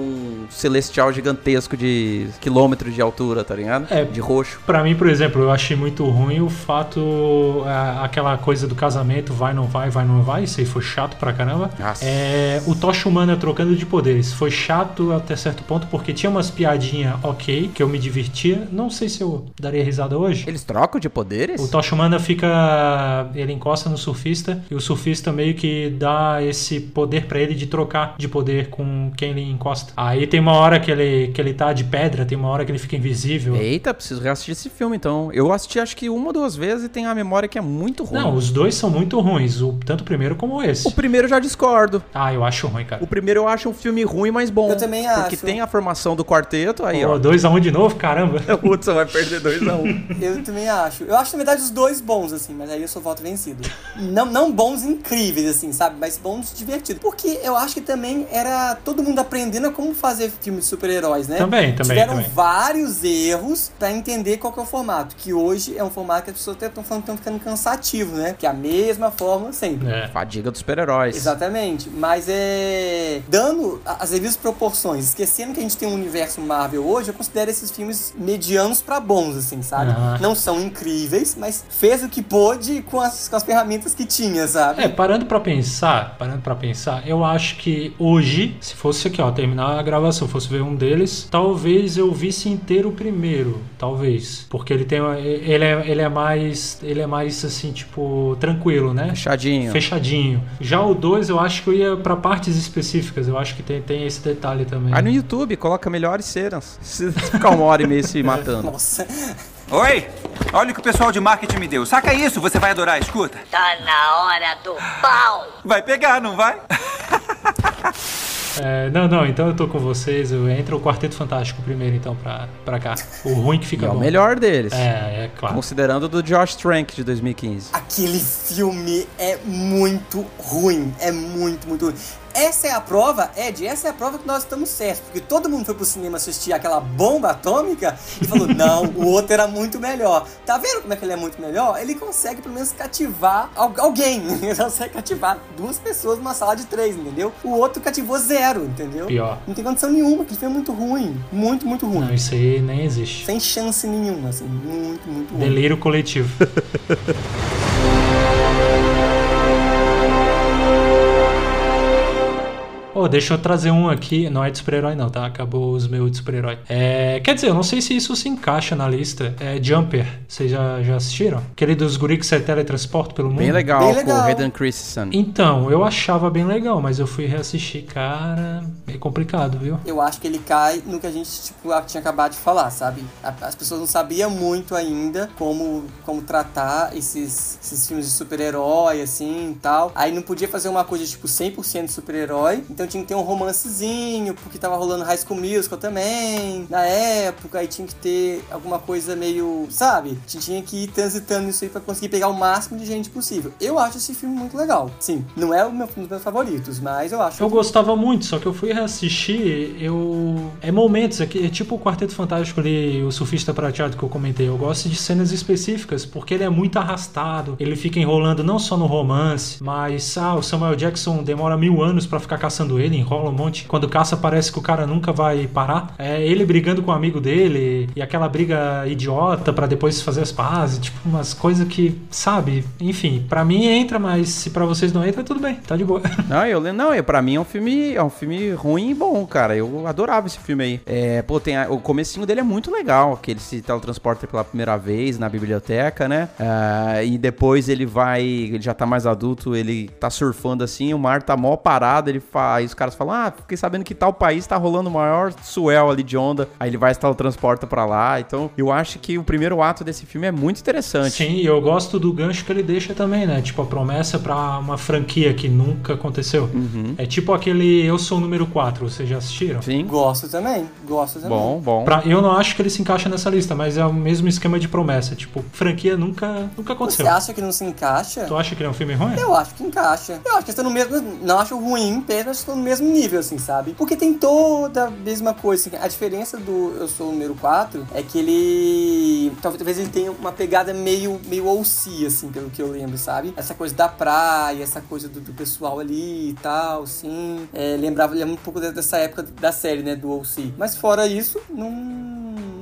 celestial gigantesco de quilômetros de altura, tá ligado? É. De roxo. Pra mim, por exemplo, eu achei muito ruim o fato, é, aquela coisa do casamento, vai, não vai, vai, não vai, isso aí foi chato pra caramba. Nossa. É, o Tocha Humana trocando de poderes, foi chato até certo ponto, porque tinha umas piadinhas ok, que eu me divertia, não sei se eu daria risada hoje. Eles trocam de poderes? O Tocha Humana fica. Ele encosta no surfista e o surfista meio que dá esse poder pra ele de trocar de poder com quem ele encosta. Aí tem uma hora que ele, que ele tá de pedra, tem uma hora que ele fica invisível. Eita, preciso reassistir esse filme então. Eu assisti acho que uma ou duas vezes e tenho a memória que é muito ruim. Não, os dois são muito ruins, o, tanto o primeiro como esse. O primeiro eu já discordo. Ah, eu acho ruim, cara. O primeiro eu acho um filme ruim, mas bom. Eu também Porque acho. tem a formação do quarteto, aí, Pô, ó. 2x1 de novo, caramba. O Hudson vai perder 2x1. Um. Eu também acho. Eu acho, na verdade, os dois bons, assim, mas aí eu sou voto vencido. Não, não bons incríveis, assim, sabe? Mas bons divertidos. Porque eu acho que também era todo mundo aprendendo a como fazer filme de super-heróis, né? Também, também, Tiveram também. vários erros pra entender qual que é o formato. Que hoje é um formato que as pessoas estão falando que estão ficando cansativo, né? Que é a mesma forma sempre. É. Fadiga dos super-heróis. Exatamente, mas é. Dando as devidas proporções, esquecendo que a gente tem um universo Marvel hoje, eu considero esses filmes medianos pra bons, assim, sabe? Não são incríveis, mas fez o que pôde com as, com as ferramentas que tinha, sabe? É, parando pra pensar, parando para pensar, eu acho que hoje, se fosse aqui, ó, terminar na gravação, fosse ver um deles, talvez eu visse inteiro o primeiro, talvez, porque ele tem uma- ele é, ele é mais ele é mais assim, tipo, tranquilo, né? Fechadinho. Fechadinho. Já o 2 eu acho que eu ia pra partes específicas, eu acho que tem, tem esse detalhe também. Aí no YouTube, coloca melhores cenas. Se ficar uma hora e meia se matando. Nossa, Oi! Olha o que o pessoal de marketing me deu. Saca isso, você vai adorar, escuta. Tá na hora do pau. Vai pegar, não vai? É, não, não, então eu tô com vocês, eu entro o Quarteto Fantástico primeiro então pra, pra cá. O ruim que fica é o bom. melhor deles. É, é claro. Considerando o do Josh Trank de 2015. aquele filme é muito ruim. É muito, muito ruim. Essa é a prova, Ed, essa é a prova que nós estamos certos. Porque todo mundo foi pro cinema assistir aquela bomba atômica e falou: não, o outro era muito melhor. Tá vendo como é que ele é muito melhor? Ele consegue pelo menos cativar al- alguém. Ele consegue cativar duas pessoas numa sala de três, entendeu? O outro cativou zero, entendeu? Pior. Não tem condição nenhuma, filme é muito ruim. Muito, muito ruim. Não, isso aí nem existe. Sem chance nenhuma, assim. Muito, muito ruim. Delírio coletivo. Pô, deixa eu trazer um aqui. Não é de super-herói, não, tá? Acabou os meus de super-herói. É, quer dizer, eu não sei se isso se encaixa na lista. É Jumper. Vocês já, já assistiram? Aquele dos guri que se teletransporta pelo mundo? Bem legal, Bem com o legal. Hayden Christensen. Então, eu achava bem legal, mas eu fui reassistir, cara. É complicado, viu? Eu acho que ele cai no que a gente tipo, tinha acabado de falar, sabe? As pessoas não sabiam muito ainda como, como tratar esses, esses filmes de super-herói, assim e tal. Aí não podia fazer uma coisa tipo 100% super-herói, então tinha que ter um romancezinho, porque tava rolando High School Musical também, na época. Aí tinha que ter alguma coisa meio, sabe? Tinha que ir transitando isso aí pra conseguir pegar o máximo de gente possível. Eu acho esse filme muito legal. Sim, não é o meu, um dos meus favoritos, mas eu acho. Eu gostava muito, só que eu fui reassistir, eu... É momentos aqui, é tipo o Quarteto Fantástico ali, o Surfista Prateado que eu comentei. Eu gosto de cenas específicas, porque ele é muito arrastado, ele fica enrolando não só no romance, mas, ah, o Samuel Jackson demora mil anos pra ficar caçando ele, enrola um monte. Quando caça, parece que o cara nunca vai parar. É ele brigando com o amigo dele, e aquela briga idiota pra depois fazer as pazes, tipo, umas coisas que, sabe? Enfim, pra mim entra, mas se pra vocês não entra, tudo bem, tá de boa. Não, eu. Não, é, pra mim é um filme. É um filme ruim e bom, cara. Eu adorava esse filme aí. É, pô, tem a- o comecinho dele é muito legal, que ele se teletransporta pela primeira vez na biblioteca, né? Ah, e depois ele vai. Ele já tá mais adulto, ele tá surfando assim, o mar tá mó parado, ele faz. Os caras falam, ah, fiquei sabendo que tal país tá rolando o maior swell ali de onda. Aí ele vai se teletransporta pra lá. Então, eu acho que o primeiro ato desse filme é muito interessante. Sim, e eu gosto do gancho que ele deixa também, né? Tipo, a promessa pra uma franquia que nunca aconteceu. É tipo aquele Eu Sou o Número 4, vocês já assistiram? Sim. Gosto também, gosto também. Bom, bom. Pra, eu não acho que ele se encaixa nessa lista, mas é o mesmo esquema de promessa. Tipo, franquia nunca, nunca aconteceu. Você acha que não se encaixa? Tu acha que ele é um filme ruim? Eu acho que encaixa. Eu acho que estão no mesmo. Não acho ruim, apenas acho que estão no mesmo nível, assim, sabe? Porque tem toda a mesma coisa. Assim. A diferença do Eu Sou o Número 4 é que ele. Talvez, ele tenha uma pegada meio, meio OC, assim, pelo que eu lembro, sabe? Essa coisa da praia, essa coisa do, do pessoal ali e tal, sim. É, lembrava, lembra um pouco de- dessa época da série, né? Do OC. Mas fora isso, não.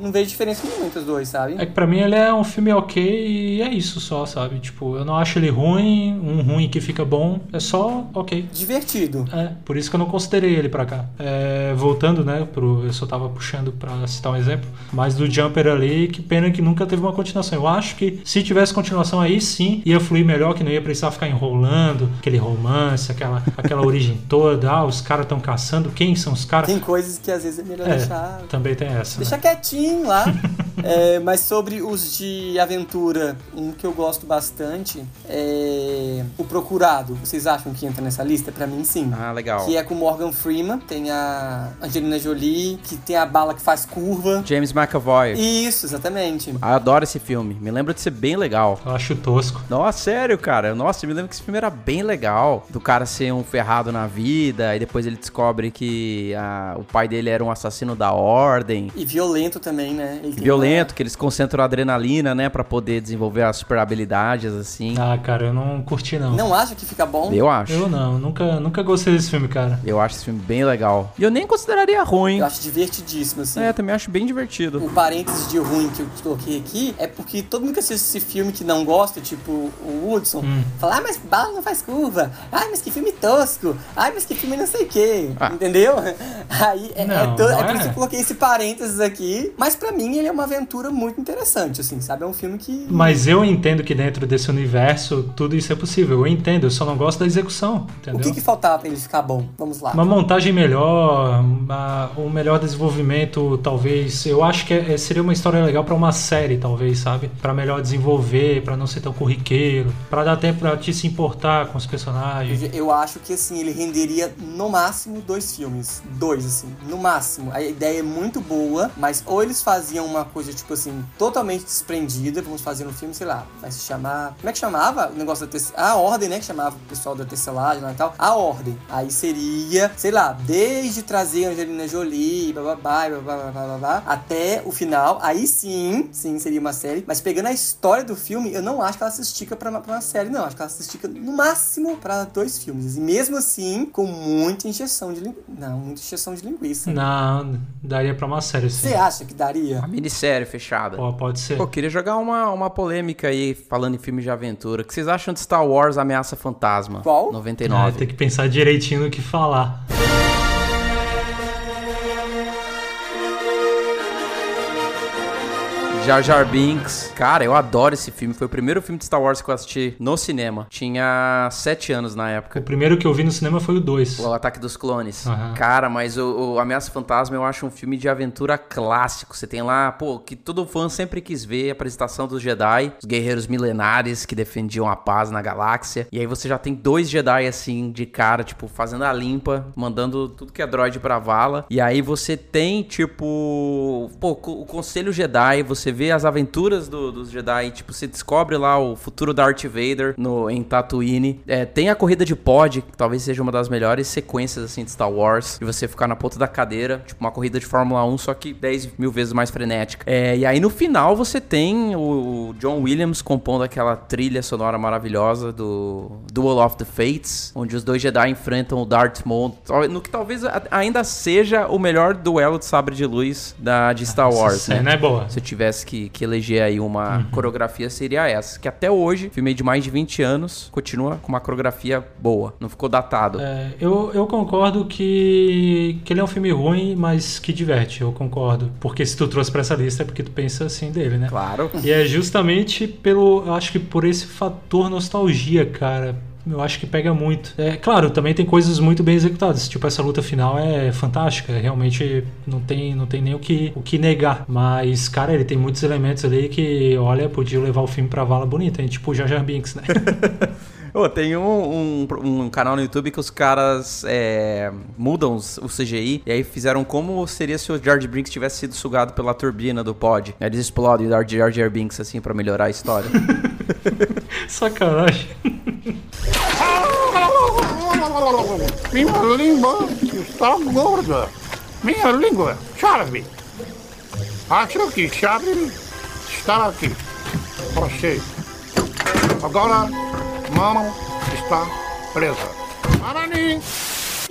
Não vejo diferença nenhuma entre os dois, sabe? É que pra mim ele é um filme ok e é isso só, sabe? Tipo, eu não acho ele ruim, um ruim que fica bom, é só ok. Divertido. É, por isso que eu não considerei ele pra cá. É, voltando, né, pro, eu só tava puxando pra citar um exemplo, mas do Jumper ali, que pena que nunca teve uma continuação. Eu acho que se tivesse continuação aí sim, ia fluir melhor, que não ia precisar ficar enrolando, aquele romance, aquela, aquela origem toda, ah, os caras estão caçando, quem são os caras? Tem coisas que às vezes é melhor É, deixar também tem essa. Deixa né? quietinho lá. É, mas sobre os de aventura, um que eu gosto bastante é O Procurado. Vocês acham que entra nessa lista? Pra mim, sim. Ah, legal. Que é com Morgan Freeman, tem a Angelina Jolie, que tem a bala que faz curva. James McAvoy. Isso, exatamente. Eu adoro esse filme. Me lembra de ser bem legal. Eu acho tosco. Nossa, sério, cara. Nossa, eu me lembro que esse filme era bem legal. Do cara ser um ferrado na vida, e depois ele descobre que ah, o pai dele era um assassino da ordem. E violento também, né? Ele tem Violento que eles concentram a adrenalina, né, Pra poder desenvolver as super habilidades, assim. Ah, cara, eu não curti não. Não acha que fica bom? Eu acho. Eu não, nunca, nunca gostei desse filme, cara. Eu acho esse filme bem legal. E eu nem consideraria ruim. Eu acho divertidíssimo, assim. É, também acho bem divertido. O parênteses de ruim que eu coloquei aqui é porque todo mundo que assiste esse filme que não gosta, tipo o Woodson, Hum. fala, ah, mas bala não faz curva. Ai, mas que filme tosco. Ai, mas que filme não sei o quê. Ah. Entendeu? Aí é, é Não, to- não é por isso é. que eu coloquei esse parênteses aqui. Mas pra mim ele é uma aventura muito interessante, assim, sabe? É um filme que. Mas eu entendo que dentro desse universo tudo isso é possível. Eu entendo, eu só não gosto da execução, entendeu? O que, que faltava pra ele ficar bom? Vamos lá. Uma montagem melhor, uma- um melhor desenvolvimento, talvez. Eu acho que é- seria uma história legal pra uma série, talvez, sabe? Pra melhor desenvolver, pra não ser tão corriqueiro, pra dar tempo pra te se importar com os personagens. Eu acho que assim, ele renderia no máximo dois filmes. Dois, assim, no máximo. A ideia é muito boa, mas ou eles faziam uma coisa, tipo assim, totalmente desprendida, vamos fazer um filme, sei lá, vai se chamar. Como é que chamava o negócio da tec... A Ordem, né? Que chamava o pessoal da tecelagem lá e tal. A Ordem. Aí seria, sei lá, desde trazer Angelina Jolie, bababá, babá, babá, até o final. Aí sim, sim, seria uma série. Mas pegando a história do filme, eu não acho que ela se estica pra uma, pra uma série, não. Acho que ela se estica no máximo pra dois filmes. E mesmo assim, com muita injeção de linguiça. Não, muita injeção de linguiça. Não, daria pra uma série, sim. Você acha que daria? Uma minissérie fechada. Pô, pode ser. Pô, queria jogar uma, uma polêmica aí, falando em filme de aventura. O que vocês acham de Star Wars Ameaça Fantasma? Qual? É, 99. tem que pensar direitinho no que falar. Jar Jar Binks. Cara, eu adoro esse filme. Foi o primeiro filme de Star Wars que eu assisti no cinema. Tinha sete anos na O época. primeiro que eu vi no cinema foi o 2. O Ataque dos Clones. Aham. Cara, mas o, o Ameaça Fantasma eu acho um filme de aventura clássico. Você tem lá, pô, que todo fã sempre quis ver a apresentação dos Jedi, os guerreiros milenares que defendiam a paz na galáxia. E aí você já tem dois Jedi assim, de cara, tipo, fazendo a limpa, mandando tudo que é droid pra vala. E aí você tem, tipo, pô, o Conselho Jedi, você vê as aventuras do- dos Jedi, tipo, você descobre lá o futuro Darth Vader no, em Tatooine. É, tem a corrida de pod, que talvez seja uma das melhores sequências, assim, de Star Wars. De você ficar na ponta da cadeira, tipo, uma corrida de Fórmula 1, só que 10 mil vezes mais frenética. É, e aí no final você tem o, o John Williams compondo aquela trilha sonora maravilhosa do Duel of the Fates, onde os dois Jedi enfrentam o Darth Maul, no que talvez ainda seja o melhor duelo de sabre de luz da, de Star Essa Wars, né? cena é boa. Se eu tivesse que, que eleger aí uma coreografia, seria essa. Que até hoje, filme de mais de 20 anos, continua com uma coreografia boa. Não ficou datado. É, eu, eu concordo que, que ele é um filme ruim, mas que diverte. Eu concordo. Porque se tu trouxe pra essa lista é porque tu pensa assim dele, né? Claro. E é justamente pelo. Eu acho que por esse fator nostalgia, cara. Eu acho que pega muito. É claro, também tem coisas muito bem executadas. Tipo, essa luta final é fantástica. Realmente não tem, não tem nem o que, o que negar. Mas, cara, ele tem muitos elementos ali que, olha, podia levar o filme pra vala bonita. hein? Tipo o Jar Binks, né? Ô, tem um, um, um canal no YouTube que os caras é, mudam o CGI e aí fizeram como seria se o George Binks tivesse sido sugado pela turbina do pod. Eles explodem o Jar Binks assim pra melhorar a história. Sacanagem. Minha língua está gorda. Minha língua, chave. Acho que chave está aqui. Você. Agora, mão está presa. Maranim.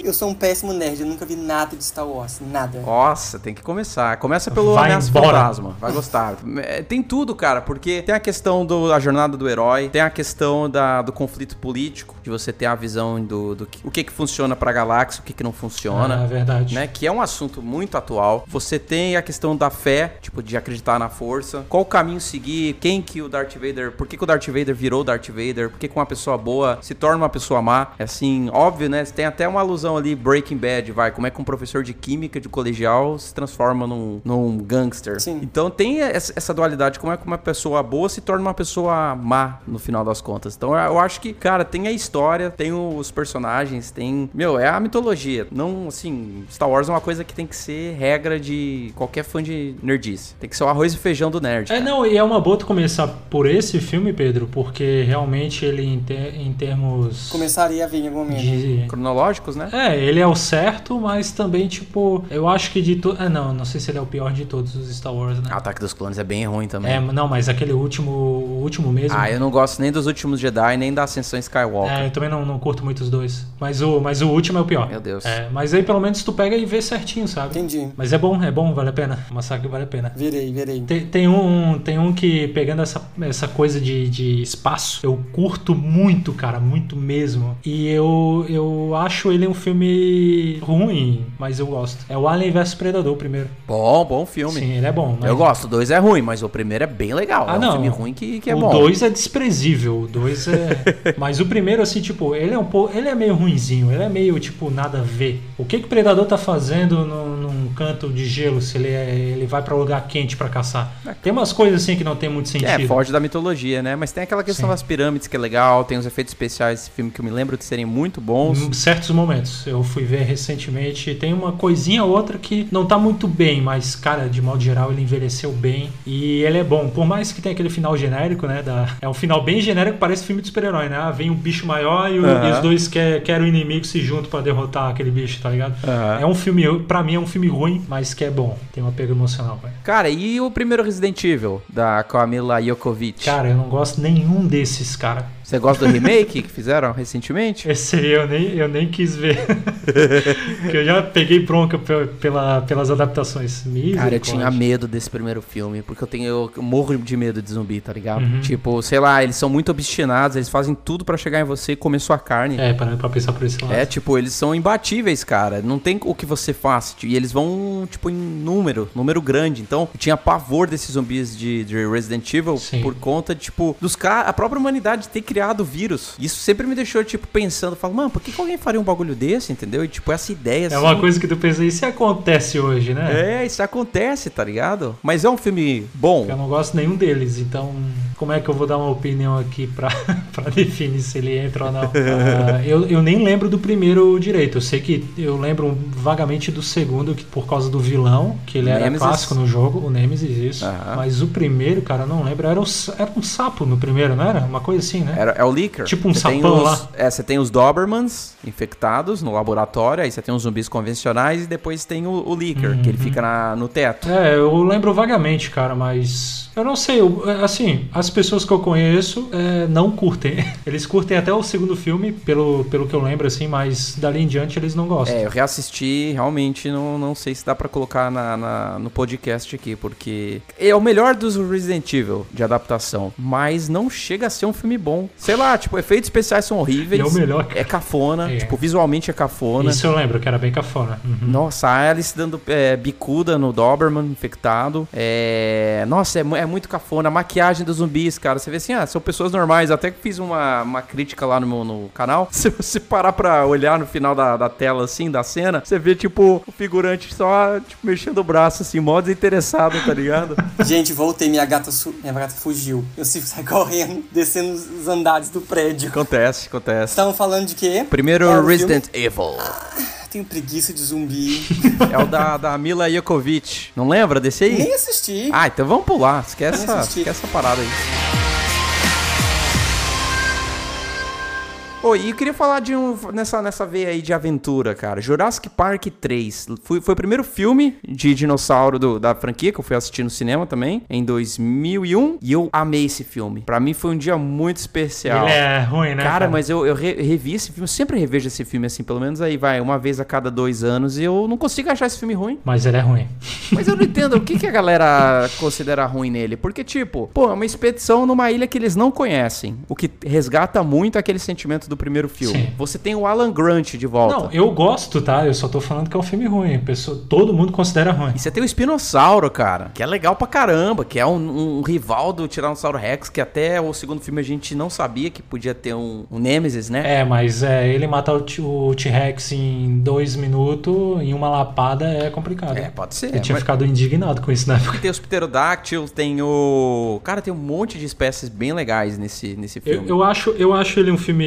Eu sou um péssimo nerd, eu nunca vi nada de Star Wars, nada. Nossa, tem que começar. Começa pelo Vai Ameaça embora. Fantasma. Vai gostar. É, Tem tudo, cara, porque tem a questão da jornada do herói, tem a questão da, do conflito político, de você ter a visão do, do que, o que que funciona pra galáxia, o que que não funciona. Ah, verdade. Né, que é um assunto muito atual. Você tem a questão da fé, tipo, de acreditar na força. Qual o caminho seguir? Quem que o Darth Vader... Por que, que o Darth Vader virou Darth Vader? Por que, que uma pessoa boa se torna uma pessoa má? É assim, óbvio, né? Tem até uma alusão ali, Breaking Bad, vai. Como é que um professor de química de colegial se transforma num, num gangster. Sim. Então tem essa dualidade. Como é que uma pessoa boa se torna uma pessoa má, no final das contas. Então eu acho que, cara, tem a história, tem os personagens, tem... Meu, é a mitologia. Não, assim, Star Wars é uma coisa que tem que ser regra de qualquer fã de nerdice. Tem que ser o arroz e feijão do nerd. É, cara. não, e é uma boa tu começar por esse filme, Pedro, porque realmente ele, em, ter- em termos Começaria a vir em algum momento. de. Cronológicos, né? É, ele é o certo, mas também, tipo, eu acho que de todos. Ah, não, não sei se ele é o pior de todos os Star Wars, né? Ataque dos Clones é bem ruim também. É, não, mas aquele último, o último mesmo. Ah, eu não gosto nem dos últimos Jedi, nem da Ascensão Skywalker. É, eu também não, não curto muito os dois. Mas o, mas o último é o pior. Meu Deus. É, mas aí pelo menos tu pega e vê certinho, sabe? Entendi. Mas é bom, é bom, vale a pena. O massacre vale a pena. Verei, verei. Tem, tem um, tem um que, pegando essa, essa coisa de, de espaço, eu curto muito, cara, muito mesmo. E eu, eu acho ele um filme ruim, mas eu gosto. É o Alien vs Predador, o primeiro. Bom, bom filme. Sim, ele é bom. mas- Eu gosto, o dois é ruim, mas o primeiro é bem legal. Ah, é um não. filme ruim que, que é o bom. 2 é desprezível, o 2 é. Mas o primeiro, assim, tipo, ele é um pouco. Ele é meio ruinzinho, ele é meio, tipo, nada a ver. O que, que o predador tá fazendo no- num canto de gelo se ele, é- ele vai pra lugar quente pra caçar? Tem umas coisas assim que não tem muito sentido. É, foge da mitologia, né? Mas tem aquela questão Sim. das pirâmides que é legal, tem os efeitos especiais desse filme que eu me lembro de serem muito bons. Em certos momentos. Eu fui ver recentemente. Tem uma coisinha ou outra que não tá muito bem, mas, cara, de modo geral, ele envelheceu bem. E ele é bom. Por mais que tenha aquele final genérico, né? Da... É um final bem genérico, parece filme de super-herói, né? Ah, vem um bicho maior e, o- Aham. e os dois quer, querem o inimigo se juntam pra derrotar aquele bicho, tá ligado? Aham. É um filme, pra mim, é um filme ruim, mas que é bom. Tem um apego emocional, velho. Cara, e o primeiro Resident Evil, da Camila Jokovic? Cara, eu não gosto nenhum desses, cara. Você gosta do remake que fizeram recentemente? Esse aí eu nem, eu nem quis ver. Porque eu já peguei bronca pe- pela, pelas adaptações. Cara, eu tinha medo desse primeiro filme, porque eu tenho eu morro de medo de zumbi, tá ligado? Uhum. Tipo, sei lá, eles são muito obstinados, eles fazem tudo pra chegar em você e comer sua carne. É, para pra pensar por esse lado. É, tipo, eles são imbatíveis, cara. Não tem o que você faça. E eles vão, tipo, em número, número grande. Então, eu tinha pavor desses zumbis de, de Resident Evil Sim. por conta, tipo, dos caras. A própria humanidade ter criado o vírus. Isso sempre me deixou, tipo, pensando, falo, mano, por que, que alguém faria um bagulho desse, entendeu? E, tipo, essa ideia É assim. uma coisa que tu pensa, isso acontece hoje, né? É, isso acontece, tá ligado? Mas é um filme bom. Eu não gosto nenhum deles, então como é que eu vou dar uma opinião aqui pra, pra definir se ele entra ou não? Ah, eu, eu nem lembro do primeiro direito. Eu sei que eu lembro vagamente do segundo, que por causa do vilão, que ele era Nemesis. clássico no jogo, o Nemesis, isso. Mas o primeiro, cara, eu não lembro. Era, sa- era um sapo no primeiro, não era? Uma coisa assim, né? Era, é o Licker. Tipo um Você sapão os- lá. É, você tem os Dobermans infectados no laboratório, aí você tem os zumbis convencionais e depois tem o, o Licker, que ele Uhum. fica na- no teto. É, eu lembro vagamente, cara, mas. Eu não sei, eu- assim, as pessoas que eu conheço é, não curtem. Eles curtem até o segundo filme, pelo, pelo que eu lembro, assim, mas dali em diante eles não gostam. É, eu reassisti, realmente não, não sei se dá pra colocar na, na- no podcast aqui, porque é o melhor dos Resident Evil de adaptação, mas não chega a ser um filme bom. Sei lá, tipo, efeitos especiais são horríveis. E é o melhor. É cafona, É. tipo, visualmente é cafona. Isso eu lembro, que era bem cafona. Uhum. Nossa, a Alice dando é, bicuda no Doberman infectado. É... Nossa, é, é muito cafona. A maquiagem dos zumbis, cara. Você vê assim, ah, são pessoas normais. Até que fiz uma, uma crítica lá no meu no canal. Se você parar pra olhar no final da, da tela, assim, da cena, você vê, tipo, o figurante só, tipo, mexendo o braço, assim, mó desinteressado, tá ligado? Gente, voltei, minha gata, su- minha gata fugiu. Eu sigo correndo, descendo os andares do prédio. acontece, acontece. Estavam falando de quê? Primeiro, o Resident Evil. filme? Tenho preguiça de zumbi. É o da, da Mila Jokovic. Não lembra desse aí? Nem assisti. Ah, então vamos pular. Esquece, essa, esquece essa parada aí. Oi, e eu queria falar de um nessa, nessa veia aí de aventura, cara. Jurassic Park 3. Foi, foi o primeiro filme de dinossauro do- da franquia que eu fui assistir no cinema também, em 2001. E eu amei esse filme. Pra mim foi um dia muito especial. Ele é ruim, né? Cara, mas eu, eu re- revi esse filme, eu sempre revejo esse filme assim, pelo menos aí vai, uma vez a cada dois anos, e eu não consigo achar esse filme ruim. Mas ele é ruim. Mas eu não entendo o que, que a galera considera ruim nele. Porque, tipo, pô, é uma expedição numa ilha que eles não conhecem. O que resgata muito aquele sentimento do primeiro filme. Sim. Você tem o Alan Grant de volta. Não, eu gosto, tá? Eu só tô falando que é um filme ruim. Pessoa, todo mundo considera ruim. E você tem o Espinossauro, cara, que é legal pra caramba, que é um, um rival do Tiranossauro Rex, que até o segundo filme a gente não sabia que podia ter um, um Nemesis, né? É, mas é, ele matar o T-Rex em dois minutos, em uma lapada, é complicado. É, pode ser. Eu tinha mas- ficado indignado com isso na época. Tem os pterodáctilos, tem o. Cara, tem um monte de espécies bem legais nesse, nesse Eu, filme. eu acho, eu acho ele um filme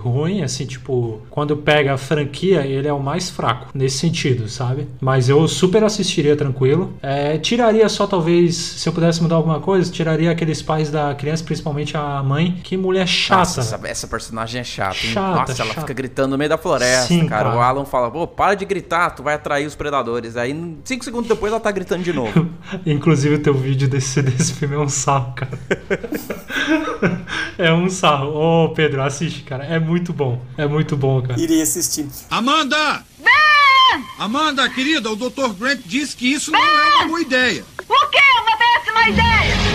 ruim, assim, tipo, quando pega a franquia, ele é o mais fraco nesse sentido, sabe? Mas eu super assistiria tranquilo. É, tiraria só, talvez, se eu pudesse mudar alguma coisa, tiraria aqueles pais da criança, principalmente a mãe. Que mulher chata. Nossa, essa, essa personagem é chata, hein? Chata, Nossa, ela chata. fica gritando no meio da floresta, Sim, cara. cara. O Alan fala, pô, para de gritar, tu vai atrair os predadores. Aí, cinco segundos depois, ela tá gritando de novo. Inclusive, o teu vídeo desse, desse filme é um sarro, cara. é um sarro. Ô, Pedro, assiste, cara. É muito bom. É muito bom, cara. Irei assistir. Amanda! Amanda, querida, o Dr. Grant disse que isso não é uma boa ideia. O que? Uma péssima ideia!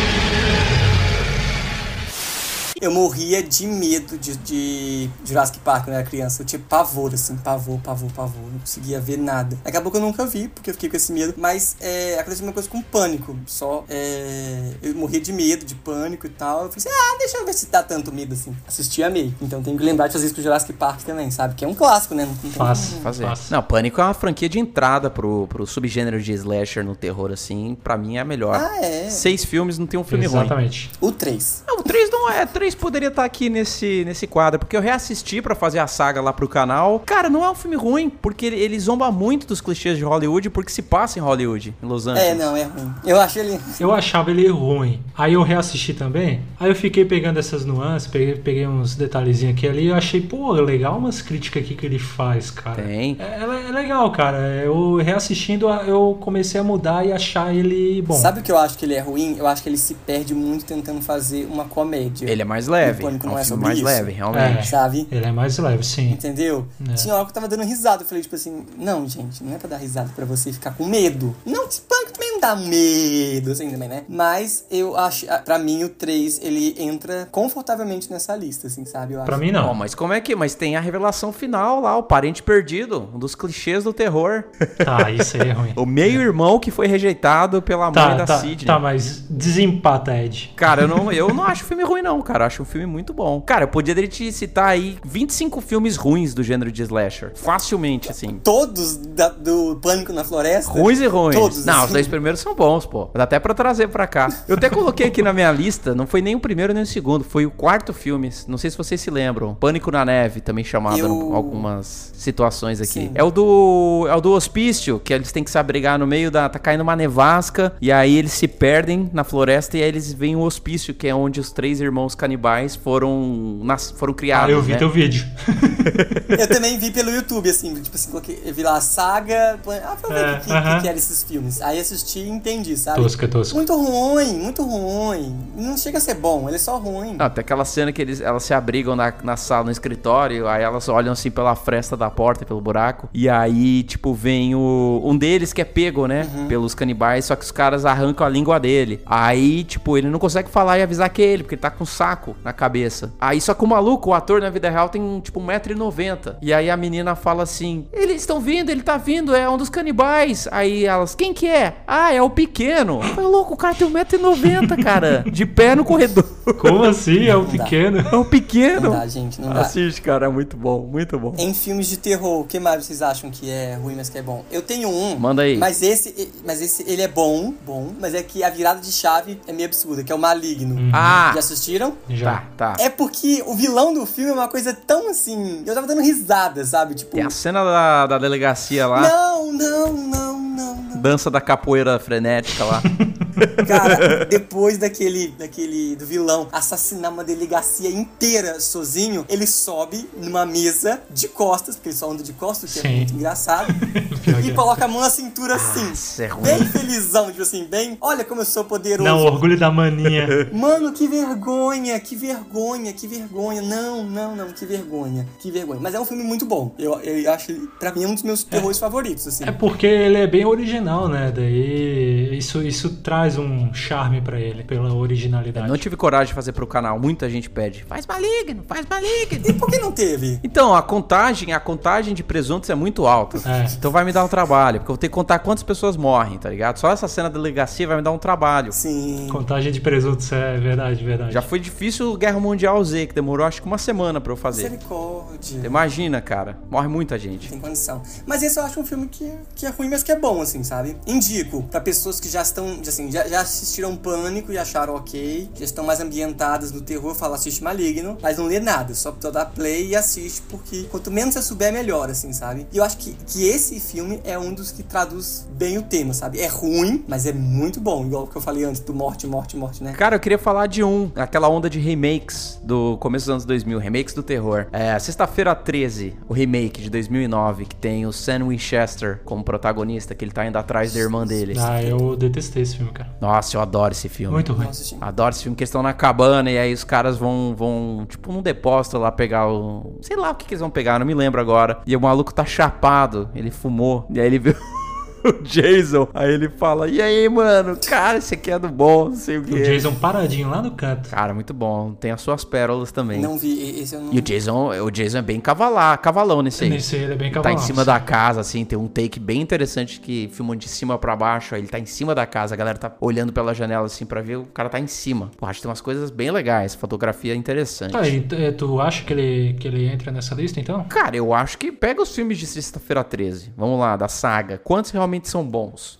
Eu morria de medo de, de Jurassic Park quando eu era criança. Eu tinha pavor, assim, pavor, pavor, pavor. Não conseguia ver nada. Acabou que eu nunca vi, porque eu fiquei com esse medo. Mas é, aconteceu uma coisa com pânico. Só é, eu morria de medo, de pânico e tal. Eu falei assim, ah, deixa eu ver se dá tanto medo assim. Assisti amei. Então tenho que lembrar de fazer isso com Jurassic Park também, sabe? Que é um clássico, né? Não tem Fácil. como- Fazer. Fácil. Não, Pânico é uma franquia de entrada pro, pro subgênero de slasher no terror, assim. Pra mim é a melhor. Ah, é. Seis filmes não tem um filme ruim. Exatamente. O 3. Não, o 3 não é. 3 poderia estar aqui nesse, nesse quadro, porque eu reassisti pra fazer a saga lá pro canal. Cara, não é um filme ruim, porque ele, ele zomba muito dos clichês de Hollywood, porque se passa em Hollywood, em Los Angeles. É, não, é ruim. Eu acho ele. Eu achava ele ruim. Aí eu reassisti também. Aí eu fiquei pegando essas nuances, peguei, peguei uns detalhezinhos aqui e ali. E eu achei, pô, legal umas críticas aqui que ele faz, cara. Tem. É, é legal, cara. Eu reassistindo, eu comecei a mudar e achar ele bom. Sabe o que eu acho que ele é ruim? Eu acho que ele se perde muito tentando fazer uma comédia. Ele é mais leve. O Pânico é um não é filme sobre mais isso. leve, realmente. É. Sabe? Ele é mais leve, sim. Entendeu? É. Tinha hora que eu tava dando risada. Eu falei, tipo assim, não, gente, não é pra dar risada pra você ficar com medo. Não, esse pânico também não dá medo, assim também, né? Mas eu acho, pra mim, o 3, ele entra confortavelmente nessa lista, assim, sabe? Eu acho. Pra mim, não. Bom, mas como é que. Mas tem a revelação final lá, o parente perdido, um dos clichês do terror. Tá, isso aí é ruim. o meio-irmão que foi rejeitado pela mãe Tá, da tá, Sidney. tá, mas desempata, Ed. Cara, eu não, eu não acho o filme ruim, não, cara. Eu acho um filme muito bom. Cara, eu poderia te citar aí 25 filmes ruins do gênero de slasher. Facilmente, assim. Todos da- do Pânico na Floresta. Ruins e ruins. Todos, não, assim. os dois primeiros são bons, pô. Dá até pra trazer pra cá. Eu até coloquei aqui na minha lista, não foi nem o primeiro nem o segundo, foi o quarto filme. Não sei se vocês se lembram. Pânico na Neve, também chamado Eu- em algumas situações aqui. Sim. É o do é o do hospício, que eles têm que se abrigar no meio da tá caindo uma nevasca e aí eles se perdem na floresta e aí eles veem o hospício, que é onde os três irmãos canibais foram nas, foram criados, Ah, eu vi né? teu vídeo. Eu também vi pelo YouTube, assim, tipo assim, coloquei, eu vi lá a saga, ah, pra ver o É, que, que, aham. que eram esses filmes. Aí assisti e entendi, sabe? Tosca, tosca. Muito ruim, muito ruim. Não chega a ser bom, ele é só ruim. Não, tem aquela cena que eles, elas se abrigam na, na sala, no escritório, aí elas olham assim pela fresta da porta, pelo buraco, e aí, tipo, vem o. Um deles que é pego, né? Pelos canibais, só que os caras arrancam a língua dele. Aí, tipo, ele não consegue falar e avisar que é ele, porque ele tá com um saco na cabeça. Aí, só que o maluco, o ator na vida real, tem tipo 1,90m. E aí a menina fala assim: Eles estão vindo, ele tá vindo, é um dos canibais. Aí elas, quem que é? Ah, é o pequeno. Eu falei, louco, o cara tem 1,90m, cara. De pé no corredor. Como assim? É o Não dá. pequeno. É o pequeno. Não dá, gente, não dá. Assiste, cara, é muito bom, muito bom. Em filmes de terror, o que mais vocês acham que é ruim, mas que é bom? Eu tenho um. Manda aí. Mas esse, mas esse ele é bom, bom, mas é que a virada de chave é meio absurda, que é o Maligno. Ah, Já assistiram? Já. tá, tá. É porque o vilão do filme é uma coisa tão assim. Eu tava dando risada, sabe? Tipo. Tem a cena da, da delegacia lá, Não, não, não, não, não. dança da capoeira frenética lá. Cara, depois daquele, daquele do vilão assassinar uma delegacia inteira sozinho, ele sobe numa mesa de costas, porque ele só anda de costas, que Sim. é muito engraçado, e é. coloca a mão na cintura assim. Isso é ruim. Bem felizão, tipo assim, bem. Olha como eu sou poderoso. Não, o orgulho da maninha. Mano, que vergonha, que vergonha, que vergonha. Não, não, não, que vergonha, que vergonha. Mas é um filme muito bom. Eu, eu acho, ele, pra mim, é um dos meus terrores favoritos, assim. É porque ele é bem original, né? Daí isso, isso traz um charme pra ele, pela originalidade. Não tive coragem de fazer pro canal, muita gente pede. Faz maligno, faz maligno. E por que não teve? Então, a contagem, a contagem de presuntos é muito alta. É. Então vai me dar um trabalho, porque eu vou ter que contar quantas pessoas morrem, tá ligado? Só essa cena da delegacia vai me dar um trabalho. Sim. Contagem de presuntos é verdade, verdade. Já foi difícil o Guerra Mundial Z, que demorou acho que uma semana pra eu fazer. Misericórdia. Imagina, cara. Morre muita gente. Tem condição. Mas esse eu acho um filme que, que é ruim, mas que é bom, assim, sabe? Indico pra pessoas que já estão, assim, já, já assistiram Pânico e acharam ok, já estão mais ambientadas no terror, fala assiste Maligno, mas não lê nada, só pra dar play e assiste, porque quanto menos você souber, melhor, assim, sabe? E eu acho que, que esse filme é um dos que traduz bem o tema, sabe? É ruim, mas é muito bom, igual que eu falei antes, do morte, morte, morte, né? Cara, eu queria falar de um, aquela onda de remakes do começo dos anos 2000, remakes do terror. É, Sexta-feira 13, o remake de 2009, que tem o Sam Winchester como protagonista, que ele tá indo atrás da irmã dele. Ah, eu detestei esse filme, cara. Nossa, eu adoro esse filme. Muito ruim. Adoro esse filme, que eles estão na cabana e aí os caras vão, vão tipo, num depósito lá pegar o. Sei lá o que, que eles vão pegar, não me lembro agora. E o maluco tá chapado, ele fumou. E aí ele viu o Jason. Aí ele fala: E aí, mano? Cara, esse aqui é do bom, não sei o O que. Jason paradinho lá no canto. Cara, muito bom. Tem as suas pérolas também. Não vi, e- esse eu não... E o Jason, o Jason é bem cavalar, cavalão nesse aí. Nesse ele é bem Tá cavalão. em cima da casa, assim, tem um take bem interessante que filmam de cima pra baixo. Aí ele tá em cima da casa, a galera tá olhando pela janela assim pra ver, o cara tá em cima. Pô, acho que tem umas coisas bem legais, fotografia interessante. Tá, e, eh, tu acha que ele, que ele entra nessa lista, então? Cara, eu acho que pega os filmes de Sexta-feira 13. Vamos lá, da saga. Quantos realmente são bons?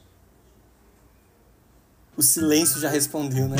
O silêncio já respondeu, né?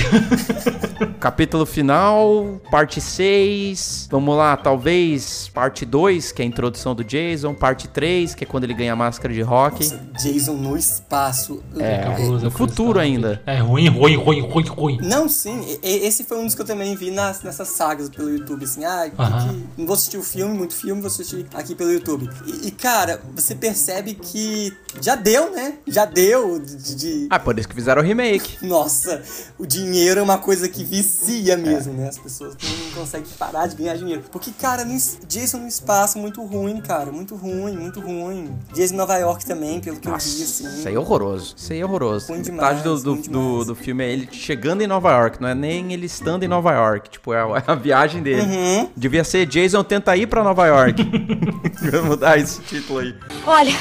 Capítulo final, parte 6. Vamos lá, talvez parte 2, que é a introdução do Jason. Parte 3, que é quando ele ganha a máscara de rock. Nossa, Jason no espaço. É, Cabuloso, no futuro ainda. É ruim, ruim, ruim, ruim, ruim. Não, sim. Esse foi um dos que eu também vi nas, nessas sagas pelo YouTube, assim. Ah, que- não vou assistir o filme, muito filme, vou assistir aqui pelo YouTube. E, e, cara, você percebe que já deu, né? Já deu de... de- Ah, por isso que fizeram o remake. Nossa, o dinheiro é uma coisa que vicia mesmo, É. né? As pessoas não conseguem parar de ganhar dinheiro. Porque, cara, no, Jason no espaço, muito ruim, cara. Muito ruim, muito ruim. Jason em Nova York também, pelo que Nossa, eu vi, assim. isso aí é horroroso. Isso aí é horroroso. Ruim do, demais, do, ruim do, demais. do filme é ele chegando em Nova York, não é nem ele estando em Nova York. Tipo, é a, é a viagem dele. Uhum. Devia ser Jason tenta ir pra Nova York. Vamos mudar esse título aí. Olha,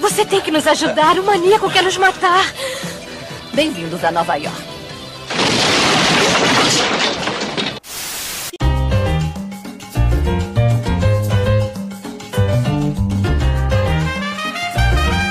você tem que nos ajudar. O maníaco quer nos matar. Bem-vindos a Nova York.